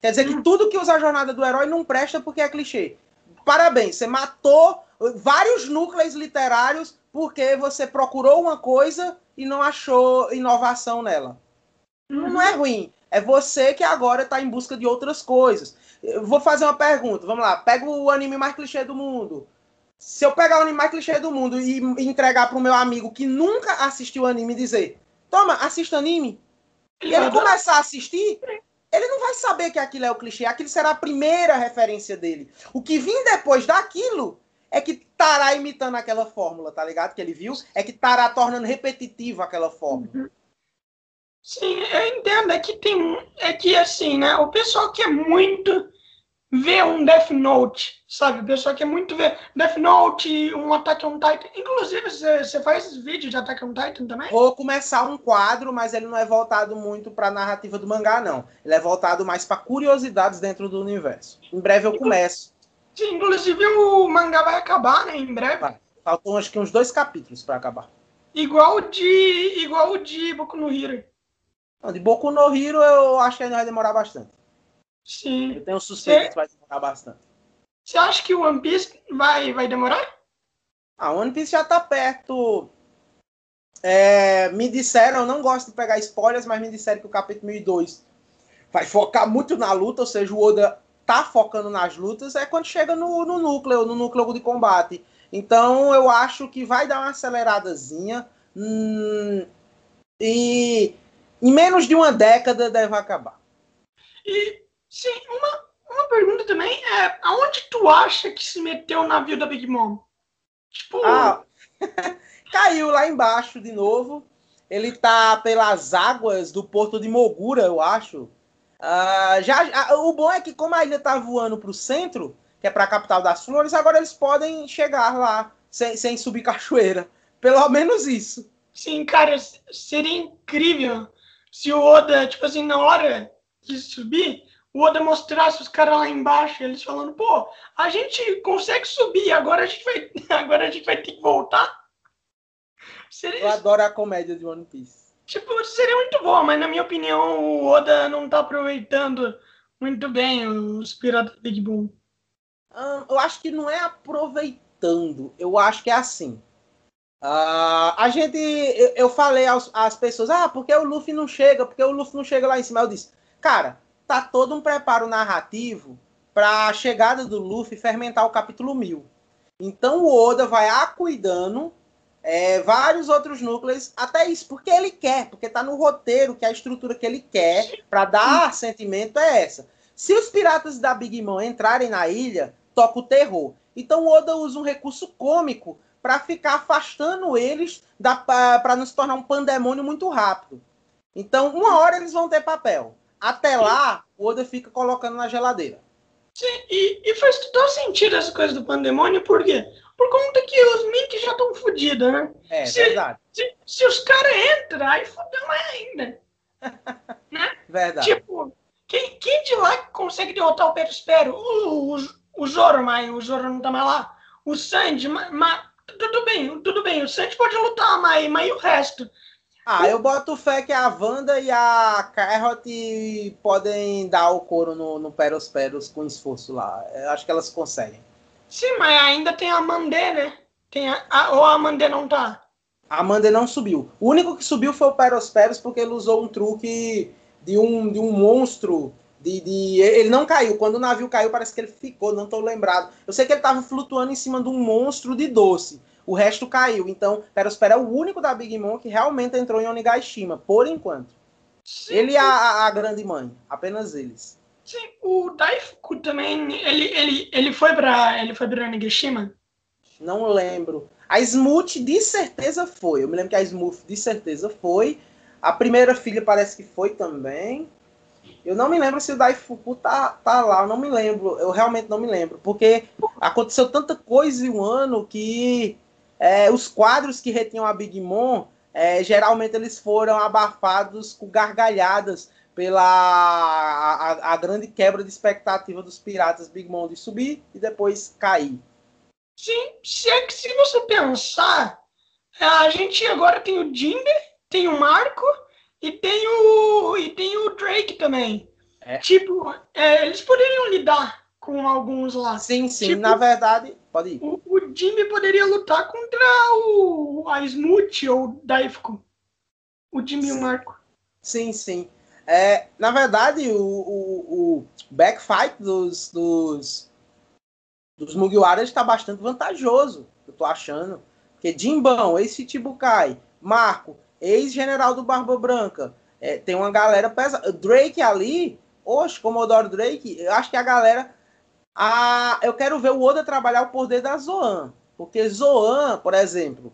Speaker 2: Quer dizer que hum. tudo que usa a jornada do herói não presta porque é clichê. Parabéns, você matou vários núcleos literários porque você procurou uma coisa e não achou inovação nela. Uhum. Não é ruim. É você que agora está em busca de outras coisas. Eu vou fazer uma pergunta. Vamos lá. Pega o anime mais clichê do mundo. Se eu pegar o anime mais clichê do mundo e entregar para o meu amigo que nunca assistiu anime e dizer: Toma, assista anime. E ele começar a assistir, ele não vai saber que aquilo é o clichê. Aquilo será a primeira referência dele. O que vem depois daquilo é que estará imitando aquela fórmula, tá ligado? Que ele viu, é que estará tornando repetitiva aquela fórmula. Uhum.
Speaker 1: Sim, eu entendo. É que tem. É que assim, né? O pessoal quer muito ver um Death Note, sabe? O pessoal quer muito ver Death Note, um Attack on Titan. Inclusive, você faz vídeo de Attack on Titan também?
Speaker 2: Vou começar um quadro, mas ele não é voltado muito para a narrativa do mangá, não. Ele é voltado mais para curiosidades dentro do universo. Em breve eu começo.
Speaker 1: Sim, inclusive o mangá vai acabar, né? Em breve. Vai.
Speaker 2: Faltam acho que uns dois capítulos para acabar.
Speaker 1: Igual de. igual o de Boku no Hero.
Speaker 2: Não, de Boku no Hero eu acho que ainda vai demorar bastante.
Speaker 1: Sim.
Speaker 2: Eu tenho suspeita Cê... que vai demorar bastante.
Speaker 1: Você acha que o One Piece vai, vai demorar?
Speaker 2: Ah, o One Piece já tá perto. É, me disseram, eu não gosto de pegar spoilers, mas me disseram que o capítulo 1002 vai focar muito na luta, ou seja, o Oda tá focando nas lutas, é quando chega no, no núcleo, no núcleo de combate. Então eu acho que vai dar uma aceleradazinha. Hum, e em menos de uma década deve acabar.
Speaker 1: E, sim, uma, uma pergunta também é: aonde tu acha que se meteu o navio da Big Mom?
Speaker 2: Tipo. Ah, caiu lá embaixo de novo. Ele tá pelas águas do porto de Mogura, eu acho. Já, já, o bom é que, como a ilha tá voando pro centro, que é pra capital das flores, agora eles podem chegar lá sem, sem subir cachoeira. Pelo menos isso.
Speaker 1: Sim, cara, seria incrível se o Oda, tipo assim, na hora de subir, o Oda mostrasse os caras lá embaixo, eles falando, pô, a gente consegue subir, agora a gente vai, agora a gente vai ter que voltar.
Speaker 2: Seria... Eu adoro a comédia de One Piece.
Speaker 1: Tipo, seria muito bom, mas na minha opinião o Oda não tá aproveitando muito bem os Piratas Big Boom.
Speaker 2: Ah, eu acho que não é aproveitando, eu acho que é assim. Uh, a gente, eu, eu falei aos, às pessoas, ah, porque o Luffy não chega, porque o Luffy não chega lá em cima. Eu disse, cara, tá todo um preparo narrativo para a chegada do Luffy fermentar o capítulo 1000. Então o Oda vai acuidando é, vários outros núcleos, até isso, porque ele quer, porque tá no roteiro que a estrutura que ele quer para dar sentimento é essa. Se os piratas da Big Mom entrarem na ilha, toca o terror. Então o Oda usa um recurso cômico para ficar afastando eles para não se tornar um pandemônio muito rápido. Então, uma hora eles vão ter papel. Até lá, o Oda fica colocando na geladeira.
Speaker 1: Sim, e, e faz todo sentido essa coisa do pandemônio, por quê? Por conta que os Mink já estão fodidos, né?
Speaker 2: É, se, verdade.
Speaker 1: Se, se os caras entram, aí fodeu mais ainda. né?
Speaker 2: Verdade.
Speaker 1: Tipo, quem, quem de lá consegue derrotar o Perospero? O, o, o Zoro, mas o Zoro não tá mais lá. O Sandy, mas, mas tudo bem, tudo bem. O Santos pode lutar, mas, mas e o resto?
Speaker 2: Ah, eu boto fé que a Wanda e a Carrot podem dar o couro no, no Peros Peros com esforço lá. Eu acho que elas conseguem.
Speaker 1: Sim, mas ainda tem a Mandé, né? Tem a, a, ou a Mandé não tá?
Speaker 2: A Mandé não subiu. O único que subiu foi o Peros Peros porque ele usou um truque de um, de um monstro de, de, ele não caiu. Quando o navio caiu, parece que ele ficou, não estou lembrado. Eu sei que ele estava flutuando em cima de um monstro de doce. O resto caiu. Então, Perospera é o único da Big Mom que realmente entrou em Onigashima, por enquanto. Sim, ele e a, a, grande mãe, apenas eles.
Speaker 1: Sim, o Daifuku também, ele, ele, ele foi para ele foi para Onigashima?
Speaker 2: Não lembro. A Smooth de certeza foi. Eu me lembro que a Smooth de certeza foi. A primeira filha parece que foi também. Eu não me lembro se o Daifuku tá, tá lá, eu não me lembro. Eu realmente não me lembro. Porque aconteceu tanta coisa em um ano que é, os quadros que retinham a Big Mom, é, geralmente eles foram abafados com gargalhadas pela a, a, a, grande quebra de expectativa dos piratas Big Mom de subir e depois cair.
Speaker 1: Sim, se, é que, se você pensar, a gente agora tem o Jimber, tem o Marco e tem o, e tem o Drake também. É. Tipo, é, eles poderiam lidar com alguns lá.
Speaker 2: Sim, sim,
Speaker 1: tipo,
Speaker 2: na verdade, pode ir.
Speaker 1: O, o Jimmy poderia lutar contra o a Smooth ou o Daifko. O Jimmy sim. e o Marco.
Speaker 2: Sim, sim. É, na verdade, o, o, o backfight dos, dos, dos Mugiwara está bastante vantajoso, eu tô achando. Porque Jimbão, ex-Chichibukai, Marco, ex-general do Barba Branca, é, tem uma galera pesada. Drake ali, oxe, Commodore Drake, eu acho que a galera. A, eu quero ver o Oda trabalhar o poder da Zoan. Porque Zoan, por exemplo,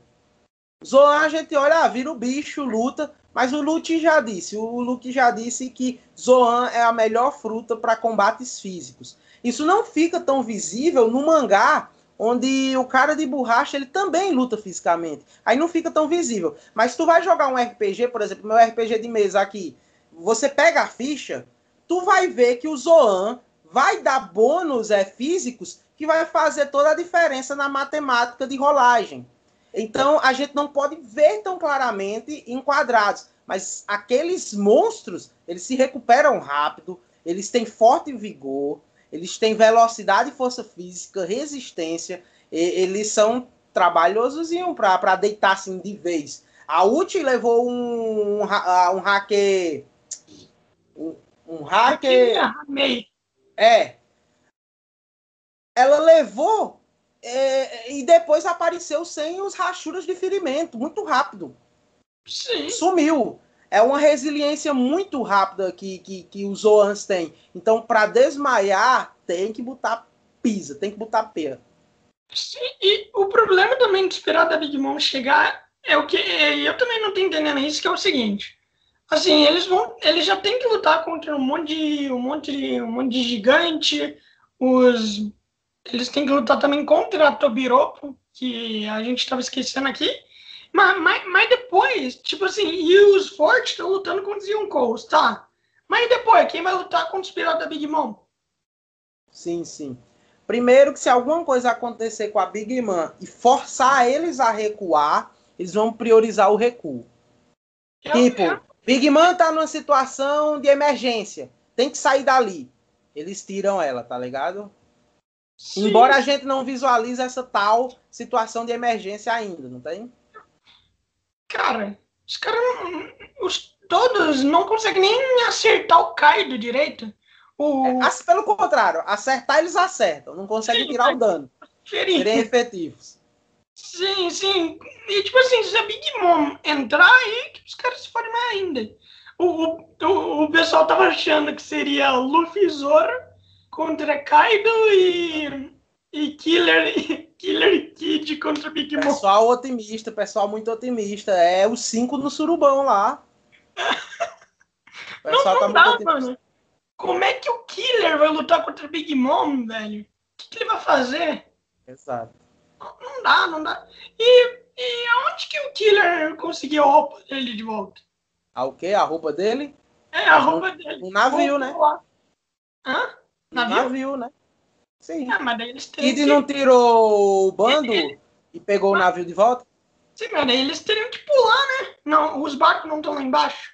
Speaker 2: Zoan a gente olha, ah, vira o bicho, luta, mas o Luke já disse, o Luke já disse que Zoan é a melhor fruta para combates físicos. Isso não fica tão visível no mangá, onde o cara de borracha ele também luta fisicamente. Aí não fica tão visível. Mas tu vai jogar um RPG, por exemplo, meu RPG de mesa aqui, você pega a ficha, tu vai ver que o Zoan vai dar bônus é, físicos que vai fazer toda a diferença na matemática de rolagem. Então a gente não pode ver tão claramente enquadrados, mas aqueles monstros eles se recuperam rápido, eles têm forte vigor, eles têm velocidade, força física, resistência, eles são trabalhosos para deitar assim de vez. A Uchi levou um, um, um hacker. Um, um hacker. É. Ela levou é, e depois apareceu sem os rachuras de ferimento, muito rápido.
Speaker 1: Sim.
Speaker 2: Sumiu. É uma resiliência muito rápida que, que, que os Zoans têm. Então, para desmaiar, tem que botar pisa, tem que botar pera.
Speaker 1: Sim, e o problema também de esperar da Big Mom chegar é o que. É, eu também não tô entendendo isso, que é o seguinte. Assim, eles vão. Eles já têm que lutar contra um monte de. um monte de. um monte de gigante. Os eles têm que lutar também contra a Tobiropo, que a gente estava esquecendo aqui. Mas, mas, mas, depois, tipo assim, e os fortes estão lutando contra os Yonkous, tá? Mas depois, quem vai lutar contra os piratas da Big Mom?
Speaker 2: Sim, sim. Primeiro que se alguma coisa acontecer com a Big Mom e forçar eles a recuar, eles vão priorizar o recuo. É tipo, é. Big Mom tá numa situação de emergência. Tem que sair dali. Eles tiram ela, tá ligado? Sim. Embora a gente não visualize essa tal situação de emergência ainda, não tem?
Speaker 1: Cara, os caras os, todos não conseguem nem acertar o Kaido direito. O...
Speaker 2: É, pelo contrário, acertar eles acertam, não conseguem sim, tirar o dano. Serem efetivos.
Speaker 1: Sim, sim. E tipo assim, se a Big Mom entrar aí, os caras se forem mais ainda. O, o, o pessoal tava achando que seria Luffy Zoro contra Kaido e, e Killer, Killer Kid contra Big Mom.
Speaker 2: Pessoal otimista, pessoal muito otimista. É os cinco no surubão lá.
Speaker 1: não, não tá dá, mano. Como é que o Killer vai lutar contra Big Mom, velho? O que, que ele vai fazer?
Speaker 2: Exato.
Speaker 1: Não, não dá, não dá. E, e aonde que o Killer conseguiu a roupa dele de volta?
Speaker 2: A o quê? A roupa dele?
Speaker 1: É, a roupa dele.
Speaker 2: Um navio, né?
Speaker 1: Lá. Hã?
Speaker 2: Navio? Navio, né?
Speaker 1: Sim. Ah, mas daí
Speaker 2: eles Kid que... não tirou o bando e pegou mas... o navio de volta?
Speaker 1: Sim, mas daí eles teriam que pular, né? Não, os barcos não estão lá embaixo.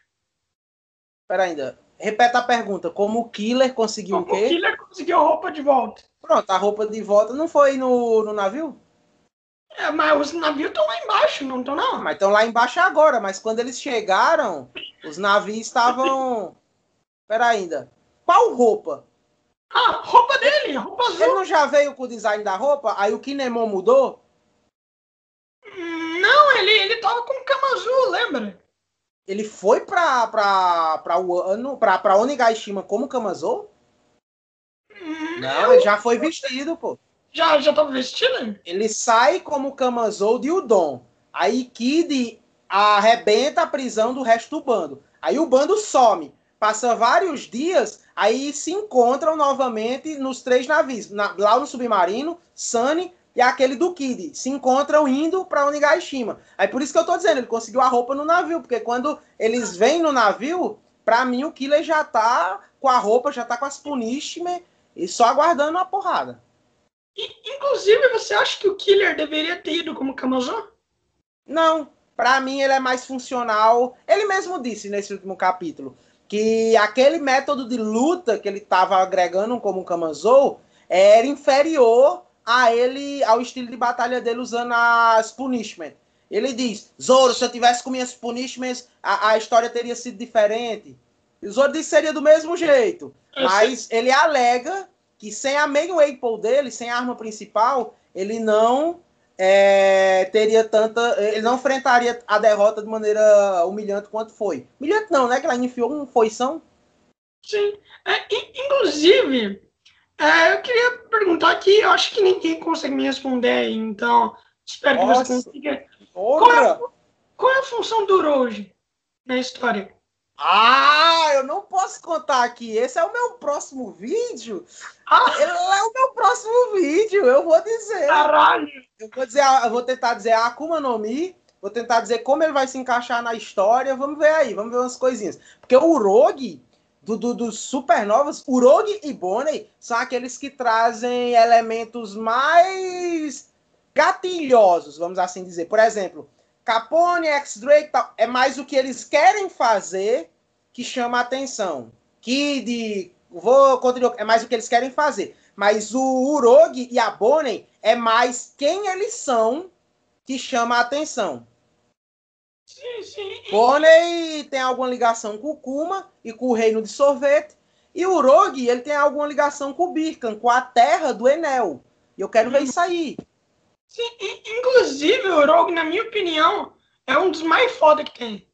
Speaker 2: Pera ainda. Repeta a pergunta. Como o Killer conseguiu
Speaker 1: Como
Speaker 2: o quê?
Speaker 1: O Killer conseguiu a roupa de volta.
Speaker 2: Pronto, a roupa de volta não foi no, no navio?
Speaker 1: É, mas os navios estão lá embaixo, não estão não?
Speaker 2: Mas estão lá embaixo agora, mas quando eles chegaram, os navios estavam... Pera ainda. Qual roupa?
Speaker 1: Ah, roupa dele, roupa azul.
Speaker 2: Ele não já veio com o design da roupa? Aí o Kinemon mudou?
Speaker 1: Não, ele, ele tava com cama azul, lembra?
Speaker 2: Ele foi pra, pra, pra, ano, pra, pra Onigashima como Kamazou?
Speaker 1: Hum,
Speaker 2: não, ele já foi vestido, pô.
Speaker 1: Já, já tava vestido?
Speaker 2: Ele sai como Kamazou de Udon. Aí Kid arrebenta a prisão do resto do bando. Aí o bando some. Passa vários dias, aí se encontram novamente nos três navios, na, lá no submarino, Sunny e aquele do Kid, se encontram indo para Onigashima. Aí por isso que eu tô dizendo, ele conseguiu a roupa no navio, porque quando eles vêm no navio, para mim o Killer já tá com a roupa, já tá com as punishment e só aguardando a porrada.
Speaker 1: Inclusive, você acha que o Killer deveria ter ido como Kamazan?
Speaker 2: Não, para mim ele é mais funcional. Ele mesmo disse nesse último capítulo que aquele método de luta que ele estava agregando como Kamazou era inferior a ele ao estilo de batalha dele usando as punishment. Ele diz: Zoro, se eu tivesse com minhas punishments, a, a história teria sido diferente. E o Zoro disse que seria do mesmo jeito. Mas ele alega que sem a main weapon dele, sem a arma principal, ele não é, teria tanta. Ele não enfrentaria a derrota de maneira humilhante quanto foi. Humilhante não, né? Que ela enfiou um foição.
Speaker 1: Sim. É, inclusive, é, eu queria perguntar aqui, eu acho que ninguém consegue me responder, então espero Nossa. que você consiga. Qual é, qual é, a função do Roge na história?
Speaker 2: Ah, eu não posso contar aqui. Esse é o meu próximo vídeo. Ah. Ele é o meu próximo vídeo, eu vou dizer.
Speaker 1: Caralho!
Speaker 2: Eu vou dizer, eu vou tentar dizer a Akuma no Mi, vou tentar dizer como ele vai se encaixar na história. Vamos ver aí, vamos ver umas coisinhas. Porque o Rogue do, do, dos supernovas, Urogi e Bonnie são aqueles que trazem elementos mais gatilhosos, vamos assim dizer. Por exemplo, Capone, X-Drake é mais o que eles querem fazer que chama a atenção. Kid, vou continuar, é mais o que eles querem fazer. Mas o Urogi e a Bonnie é mais quem eles são que chama a atenção.
Speaker 1: Sim, sim.
Speaker 2: Bonnie tem alguma ligação com o Kuma e com o reino de sorvete. E o Rogue, ele tem alguma ligação com o Birkan, com a terra do Enel. E eu quero ver isso aí.
Speaker 1: Sim, inclusive o Rogue, na minha opinião, é um dos mais foda que tem.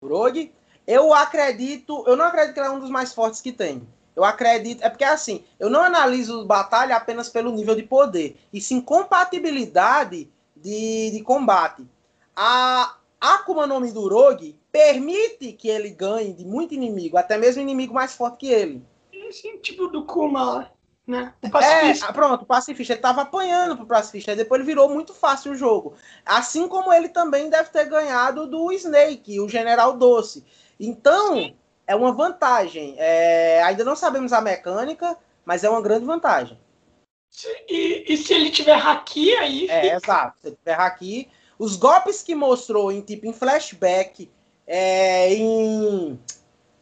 Speaker 2: O Rogue, eu acredito, eu não acredito que ele é um dos mais fortes que tem. Eu acredito, é porque assim, eu não analiso batalha apenas pelo nível de poder, e sim compatibilidade de, de combate. A Akuma no Mi do Rogue permite que ele ganhe de muito inimigo, até mesmo inimigo mais forte que ele.
Speaker 1: Sim, tipo do Kuma, né?
Speaker 2: O pacifista. É, pronto, o pacifista. Ele tava apanhando pro pacifista, depois ele virou muito fácil o jogo. Assim como ele também deve ter ganhado do Snake, o General Doce. Então, Sim. é uma vantagem. É, ainda não sabemos a mecânica, mas é uma grande vantagem.
Speaker 1: E, e se ele tiver haki, aí.
Speaker 2: É, exato. Se ele tiver haki. Os golpes que mostrou em tipo em flashback é, em,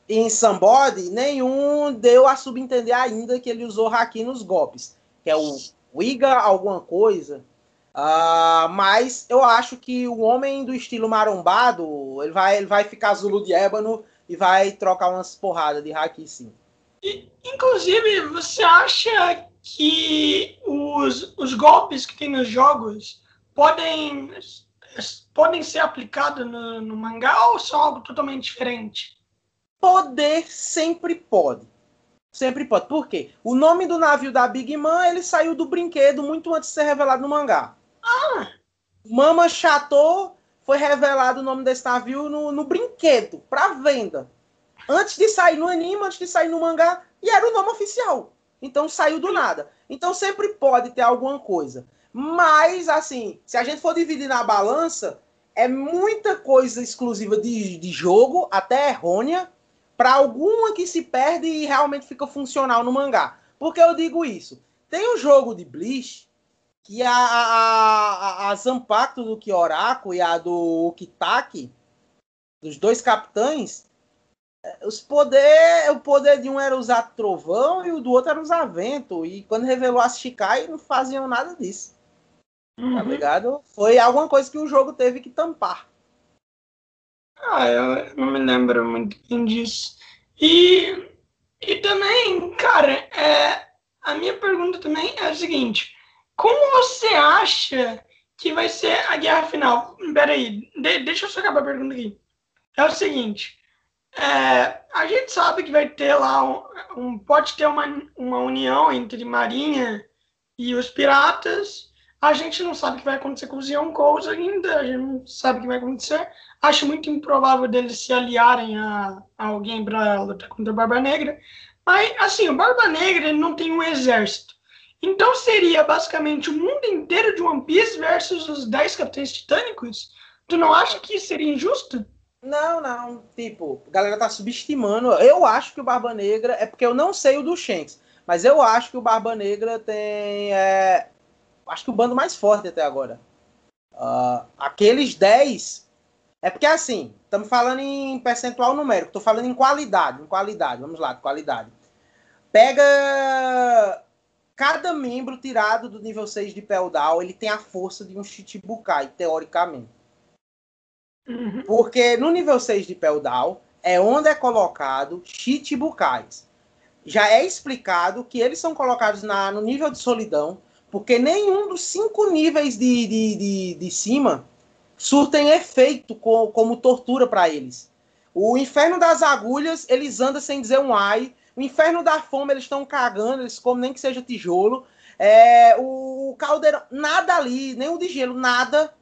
Speaker 2: em Somebody, nenhum deu a subentender ainda que ele usou haki nos golpes. Que é o Iga alguma coisa. Uh, mas eu acho que o homem do estilo marombado, ele vai, ele vai ficar Zulu de ébano e vai trocar umas porradas de haki sim.
Speaker 1: Inclusive, você acha que os, os golpes que tem nos jogos podem podem ser aplicados no, no mangá ou são algo totalmente diferente?
Speaker 2: Poder sempre pode. Sempre pode. Por quê? O nome do navio da Big Man ele saiu do brinquedo muito antes de ser revelado no mangá.
Speaker 1: Ah!
Speaker 2: Mama Chateau foi revelado o nome desse navio no, no brinquedo, para venda. Antes de sair no anime, antes de sair no mangá, e era o nome oficial. Então saiu do nada. Então sempre pode ter alguma coisa. Mas, assim, se a gente for dividir na balança, é muita coisa exclusiva de, de jogo, até errônea, para alguma que se perde e realmente fica funcional no mangá. Por que eu digo isso? Tem o jogo de Bleach, que a, a, a, a Zanpakuto do Kyoraku e a do Kitaki, dos dois capitães, é, os poder, o poder de um era usar trovão e o do outro era usar vento. E quando revelou as Shikai, não faziam nada disso. Tá uhum. Tá ligado? Foi alguma coisa que o jogo teve que tampar.
Speaker 1: Ah, eu não me lembro muito bem disso. E, e também, cara, é, a minha pergunta também é a seguinte: como você acha que vai ser a guerra final? Peraí, de, deixa eu só acabar a pergunta aqui. É o seguinte: é, a gente sabe que vai ter lá um, um, pode ter uma, uma união entre Marinha e os piratas A gente não sabe o que vai acontecer com os Yonkous ainda, a gente não sabe o que vai acontecer. Acho muito improvável deles se aliarem a, a alguém para lutar contra o Barba Negra. Mas, assim, o Barba Negra não tem um exército. Então seria basicamente o mundo inteiro de One Piece versus os 10 capitães titânicos? Tu não acha que seria injusto?
Speaker 2: Não, não. Tipo, a galera tá subestimando. Eu acho que o Barba Negra. É porque eu não sei o do Shanks. Mas eu acho que o Barba Negra tem. É, acho que o bando mais forte até agora. Uh, aqueles 10. É porque assim, estamos falando em percentual numérico, estou falando em qualidade, em qualidade, vamos lá, qualidade. Pega cada membro tirado do nível 6 de Peldal, ele tem a força de um Chichibukai, teoricamente. Uhum. Porque no nível 6 de Peldal é onde é colocado Chichibukais. Já é explicado que eles são colocados na, no nível de solidão porque nenhum dos cinco níveis de, de, de, de cima surtem efeito com, como tortura para eles. O inferno das agulhas, eles andam sem dizer um ai. O inferno da fome, eles estão cagando, eles comem nem que seja tijolo. É, o, o caldeirão, nada ali, nem o de gelo, nada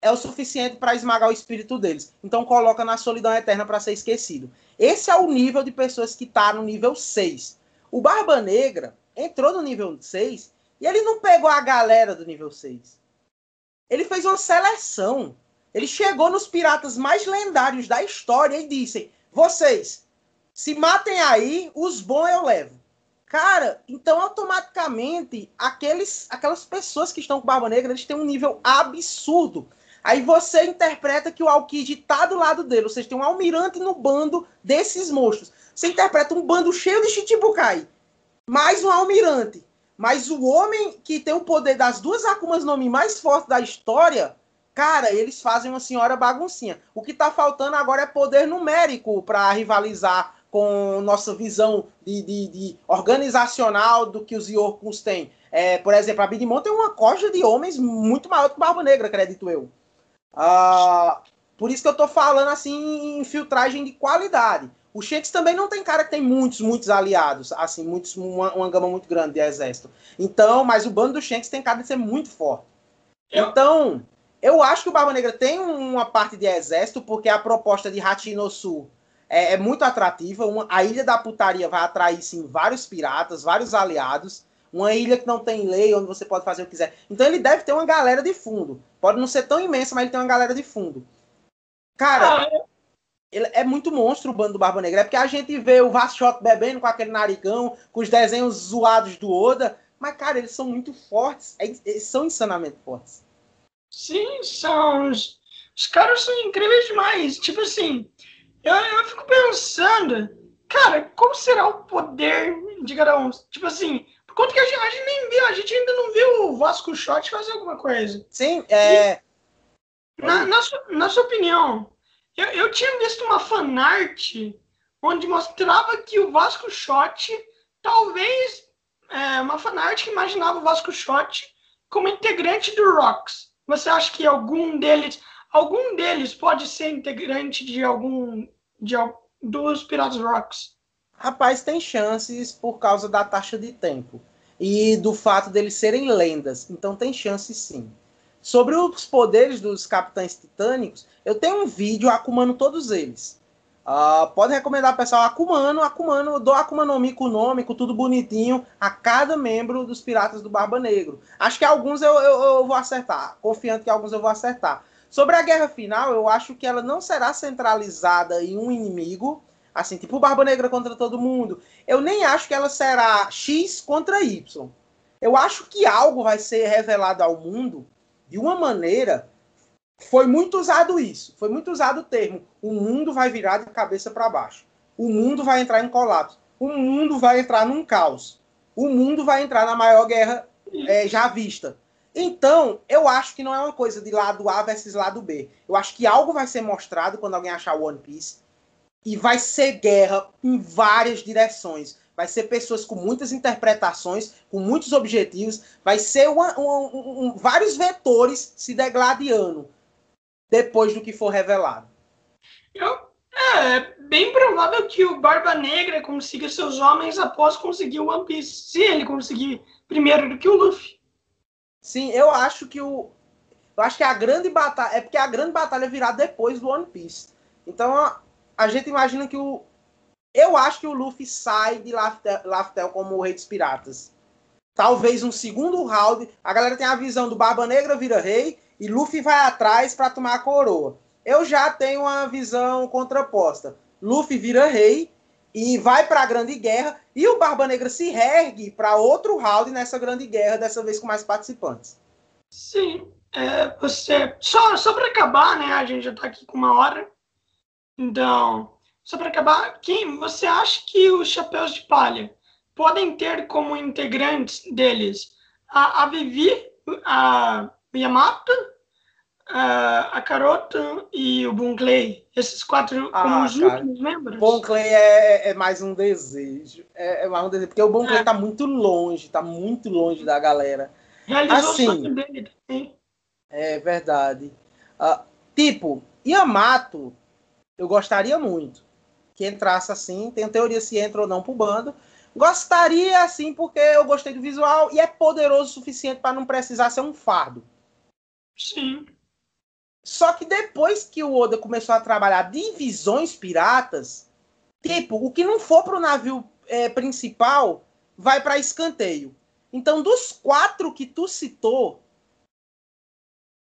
Speaker 2: é o suficiente para esmagar o espírito deles. Então coloca na solidão eterna para ser esquecido. Esse é o nível de pessoas que está no nível 6. O Barba Negra entrou no nível 6 e ele não pegou a galera do nível 6. Ele fez uma seleção. Ele chegou nos piratas mais lendários da história e disse: Vocês, se matem aí, os bons eu levo. Cara, então automaticamente aqueles, aquelas pessoas que estão com Barba Negra, eles têm um nível absurdo. Aí você interpreta que o Alkid tá do lado dele, ou seja, tem um almirante no bando desses monstros. Você interpreta um bando cheio de Chichibukai, mais um almirante. Mas o homem que tem o poder das duas Akumas no Mi mais fortes da história, cara, eles fazem uma senhora baguncinha. O que tá faltando agora é poder numérico para rivalizar com nossa visão de, de, de, organizacional do que os Yorkuns têm. É, por exemplo, a Big Mom tem uma coja de homens muito maior que Barba Negra, acredito eu. Uh, por isso que eu tô falando assim em filtragem de qualidade. O Shanks também não tem cara que tem muitos, muitos aliados, assim, muitos, uma, uma gama muito grande de exército. Então, mas o bando do Shanks tem cara de ser muito forte. Eu... Então, eu acho que o Barba Negra tem uma parte de exército, porque a proposta de Hatino Sul é, é muito atrativa. Uma, a Ilha da Putaria vai atrair, sim, vários piratas, vários aliados. Uma ilha que não tem lei, onde você pode fazer o que quiser. Então ele deve ter uma galera de fundo. Pode não ser tão imensa, mas ele tem uma galera de fundo. Cara, ah, ele é muito monstro o bando do Barba Negra. É porque a gente vê o Vasshot bebendo com aquele narigão, com os desenhos zoados do Oda. Mas, cara, eles são muito fortes. É, eles são insanamente fortes.
Speaker 1: Sim, são. Os, os caras são incríveis demais. Tipo assim, eu, eu fico pensando, cara, como será o poder de cada um? Tipo assim, por conta que a gente, a gente nem viu, a gente ainda não viu o Vasco Shot fazer alguma coisa.
Speaker 2: Sim, é.
Speaker 1: E, na, na, sua, na sua opinião, eu, eu tinha visto uma fanart onde mostrava que o Vasco Shot, talvez é, uma fanart que imaginava o Vasco Shot como integrante do Rocks. Você acha que algum deles, algum deles pode ser integrante de algum de, dos Piratas Rocks?
Speaker 2: Rapaz, tem chances por causa da taxa de tempo e do fato deles serem lendas. Então tem chances sim. Sobre os poderes dos capitães titânicos, eu tenho um vídeo acumando todos eles. Uh, pode recomendar, pessoal, Akumano, Akumano, dou Akuma no Mi com nome, com tudo bonitinho, a cada membro dos Piratas do Barba Negro. Acho que alguns eu, eu, eu, vou acertar, confiante que alguns eu vou acertar. Sobre a guerra final, eu acho que ela não será centralizada em um inimigo, assim, tipo Barba Negra contra todo mundo. Eu nem acho que ela será X contra Y. Eu acho que algo vai ser revelado ao mundo de uma maneira foi muito usado isso, foi muito usado o termo o mundo vai virar de cabeça para baixo. O mundo vai entrar em colapso. O mundo vai entrar num caos. O mundo vai entrar na maior guerra é, já vista. Então, eu acho que não é uma coisa de lado A versus lado B. Eu acho que algo vai ser mostrado quando alguém achar One Piece. E vai ser guerra em várias direções vai ser pessoas com muitas interpretações, com muitos objetivos, vai ser uma, um, um, vários vetores se degladiando depois do que for revelado.
Speaker 1: Eu, é bem provável que o Barba Negra consiga seus homens após conseguir o One Piece, se ele conseguir primeiro do que o Luffy.
Speaker 2: Sim, eu acho que o. Eu acho que a grande batalha. É porque a grande batalha virá depois do One Piece. Então a, a gente imagina que o. Eu acho que o Luffy sai de Laftel, Laftel como o Rei dos Piratas. Talvez um segundo round. A galera tem a visão do Barba Negra vira rei e Luffy vai atrás para tomar a coroa. Eu já tenho uma visão contraposta. Luffy vira rei e vai para a Grande Guerra e o Barba Negra se ergue para outro round nessa Grande Guerra, dessa vez com mais participantes.
Speaker 1: Sim, é, você só só para acabar, né? A gente já está aqui com uma hora. Então, só para acabar, quem você acha que os chapéus de palha podem ter como integrantes deles a, a Vivi, a Yamato, a, a Carota e o Bon Clay. Esses quatro ah, como os cara, últimos membros.
Speaker 2: Bon Clay é, é, mais um desejo. É, é, mais um desejo, porque o Bon Clay é. tá muito longe, tá muito longe da galera.
Speaker 1: Realizou assim, o sonho dele também.
Speaker 2: É verdade. Uh, tipo, Yamato, eu gostaria muito que entrasse assim. Tem teoria se entra ou não pro bando. Gostaria assim, porque eu gostei do visual e é poderoso o suficiente para não precisar ser um fardo.
Speaker 1: Sim.
Speaker 2: Só que depois que o Oda começou a trabalhar divisões piratas, tipo, o que não for pro navio é, principal vai para escanteio. Então, dos quatro que tu citou,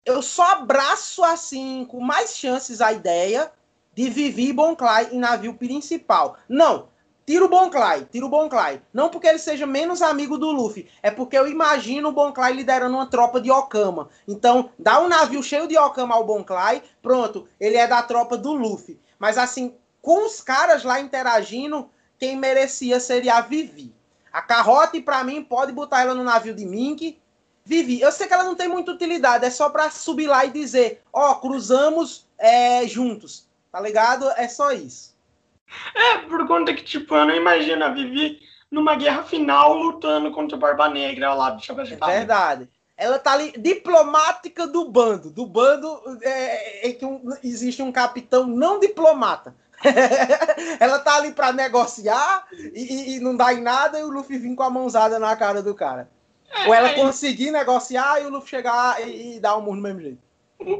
Speaker 2: eu só abraço assim, com mais chances, a ideia de Vivi Bonclay em navio principal. Não, Tira o Bonclay, tira o Bonclay. Não porque ele seja menos amigo do Luffy, é porque eu imagino o Bonclay liderando uma tropa de Okama. Então, dá um navio cheio de Okama ao Bonclay, pronto, ele é da tropa do Luffy. Mas assim, com os caras lá interagindo, quem merecia seria a Vivi. A Carrote, para mim, pode botar ela no navio de Mink. Vivi, eu sei que ela não tem muita utilidade, é só para subir lá e dizer, ó, oh, cruzamos é, juntos, tá ligado? É só isso.
Speaker 1: É, por conta que, tipo, eu não imagino a Vivi numa guerra final lutando contra o Barba Negra ao lado de
Speaker 2: Palha. É verdade. Ela tá ali, diplomática do bando. Do bando é, é que um, existe um capitão não diplomata. ela tá ali para negociar e, e, não dá em nada e o Luffy vem com a mãozada na cara do cara. É, Ou ela é... conseguir negociar e o Luffy chegar e, e dar um murro do mesmo jeito.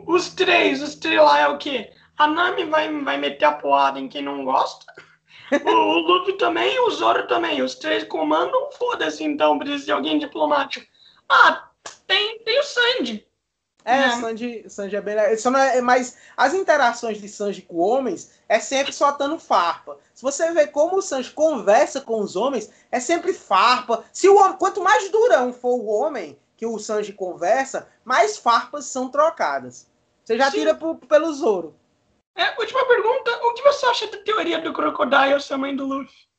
Speaker 1: Os três, os três lá é o quê? A Nami vai, vai meter a porrada em quem não gosta. O, o Luffy também, o Zoro também. Os três comandam, foda-se então, precisa de alguém diplomático. Ah, tem, tem o Sanji.
Speaker 2: É, né? Sanji, Sanji é bem legal. É, mas as interações de Sanji com homens é sempre soltando farpa. Se você vê como o Sanji conversa com os homens, é sempre farpa. Se o homem, quanto mais durão for o homem que o Sanji conversa, mais farpas são trocadas. Você já Sim. tira pro, pelo Zoro.
Speaker 1: É, última pergunta. O que você acha da teoria do Crocodile ser mãe do Luffy?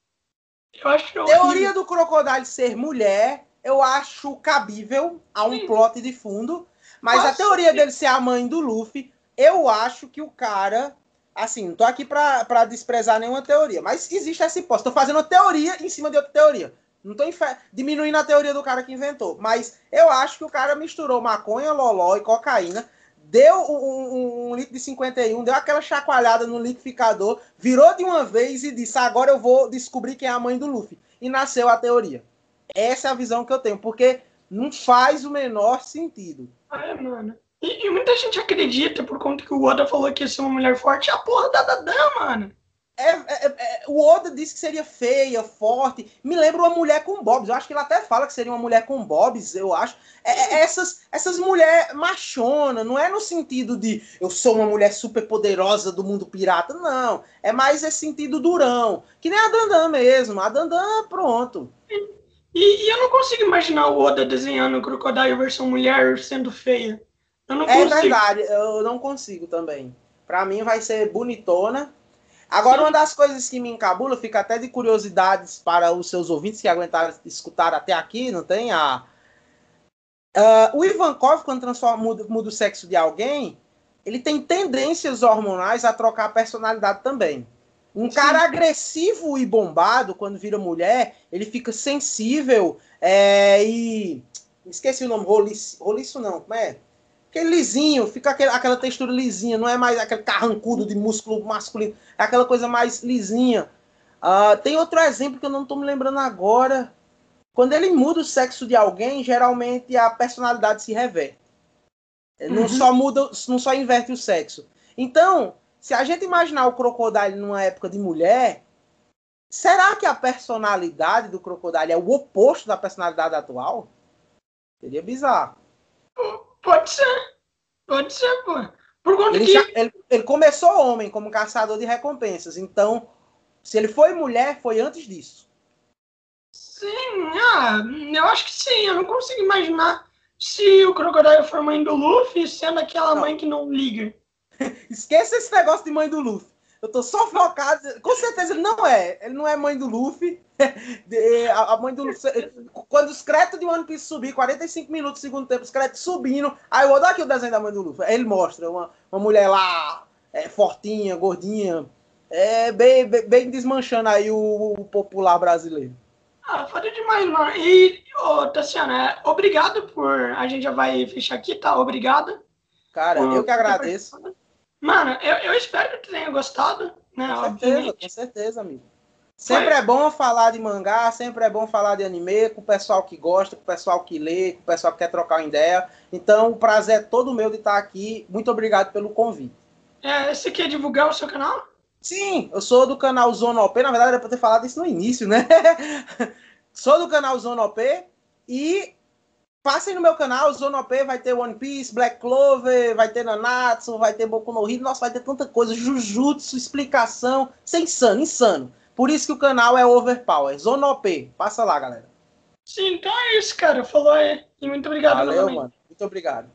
Speaker 2: Eu acho é Teoria do Crocodile ser mulher, eu acho cabível a um Sim. plot de fundo. Mas Posso a teoria ser. dele ser a mãe do Luffy, eu acho que o cara. Assim, não tô aqui pra, pra desprezar nenhuma teoria, mas existe essa hipótese. Tô fazendo uma teoria em cima de outra teoria. Não tô diminuindo a teoria do cara que inventou. Mas eu acho que o cara misturou maconha, loló e cocaína deu um, um, um, litro de 51, deu aquela chacoalhada no liquidificador, virou de uma vez e disse: agora eu vou descobrir quem é a mãe do Luffy. E nasceu a teoria. Essa é a visão que eu tenho, porque não faz o menor sentido.
Speaker 1: É, mano. E, e muita gente acredita, por conta que o Oda falou que ia ser uma mulher forte, a porra da Dadã, mano.
Speaker 2: É, é, é, o Oda disse que seria feia, forte. Me lembra uma mulher com bobs. Eu acho que ele até fala que seria uma mulher com bobs, eu acho. É, é essas essas mulheres machona, não é no sentido de eu sou uma mulher super poderosa do mundo pirata, não. É mais esse sentido durão. Que nem a Dandan mesmo. A Dandan, pronto.
Speaker 1: E, e, eu não consigo imaginar o Oda desenhando o Crocodile versão mulher sendo feia. Eu não
Speaker 2: é verdade, eu não consigo também. Pra mim vai ser bonitona Agora, Sim. uma das coisas que me encabula, fica até de curiosidades para os seus ouvintes que aguentaram escutar até aqui, não tem? A... Uh, o Ivankov, quando transforma, muda, muda o sexo de alguém, ele tem tendências hormonais a trocar a personalidade também. Um Sim. cara agressivo e bombado, quando vira mulher, ele fica sensível é, e. Esqueci o nome, roliço, roliço não, como é? Aquele lisinho, fica aquele, aquela textura lisinha, não é mais aquele carrancudo de músculo masculino, é aquela coisa mais lisinha. Uh, tem outro exemplo que eu não estou me lembrando agora. Quando ele muda o sexo de alguém, geralmente a personalidade se reverte. Não uhum. só muda, não só inverte o sexo. Então, se a gente imaginar o Crocodile numa época de mulher, será que a personalidade do Crocodile é o oposto da personalidade atual? Seria bizarro.
Speaker 1: Pode ser. Pode ser, pô. Por conta
Speaker 2: ele,
Speaker 1: que...
Speaker 2: já, ele, ele começou homem como caçador de recompensas. Então, se ele foi mulher, foi antes disso.
Speaker 1: Sim, ah, eu acho que sim. Eu não consigo imaginar se o Crocodile for mãe do Luffy, sendo aquela não. mãe que não liga.
Speaker 2: Esqueça esse negócio de mãe do Luffy. Eu tô só focado. Com certeza ele não é. Ele não é mãe do Luffy. a mãe do Luffy. Quando os créditos de One Piece subir, 45 minutos segundo tempo, os créditos subindo. Aí eu vou dar aqui o desenho da mãe do Luffy. Aí ele mostra uma, uma mulher lá, é, fortinha, gordinha. É, bem, bem, bem desmanchando aí o, o popular brasileiro.
Speaker 1: Ah, foda demais, mano. E, ô, Tassiana, obrigado por. A gente já vai fechar aqui, tá? Obrigado.
Speaker 2: Cara, por... eu que agradeço.
Speaker 1: Mano, eu, eu espero que tenha gostado, né?
Speaker 2: Com certeza, obviamente. com certeza, amigo. Sempre Foi. é bom falar de mangá, sempre é bom falar de anime com o pessoal que gosta, com o pessoal que lê, com o pessoal que quer trocar uma ideia. Então, o prazer é todo meu de estar aqui. Muito obrigado pelo convite.
Speaker 1: É, você quer divulgar o seu canal?
Speaker 2: Sim, eu sou do canal Zona OP. Na verdade, era para ter falado isso no início, né? sou do canal Zona OP e passem no meu canal, Zona OP vai ter One Piece, Black Clover, vai ter Nanatsu, vai ter Boku no Hero, nossa, vai ter tanta coisa, Jujutsu, explicação, isso é insano, insano. Por isso que o canal é Overpower, Zona OP. Passa lá, galera.
Speaker 1: Sim, então é isso, cara. Falou aí. E muito obrigado
Speaker 2: Valeu, novamente. mano. Muito obrigado.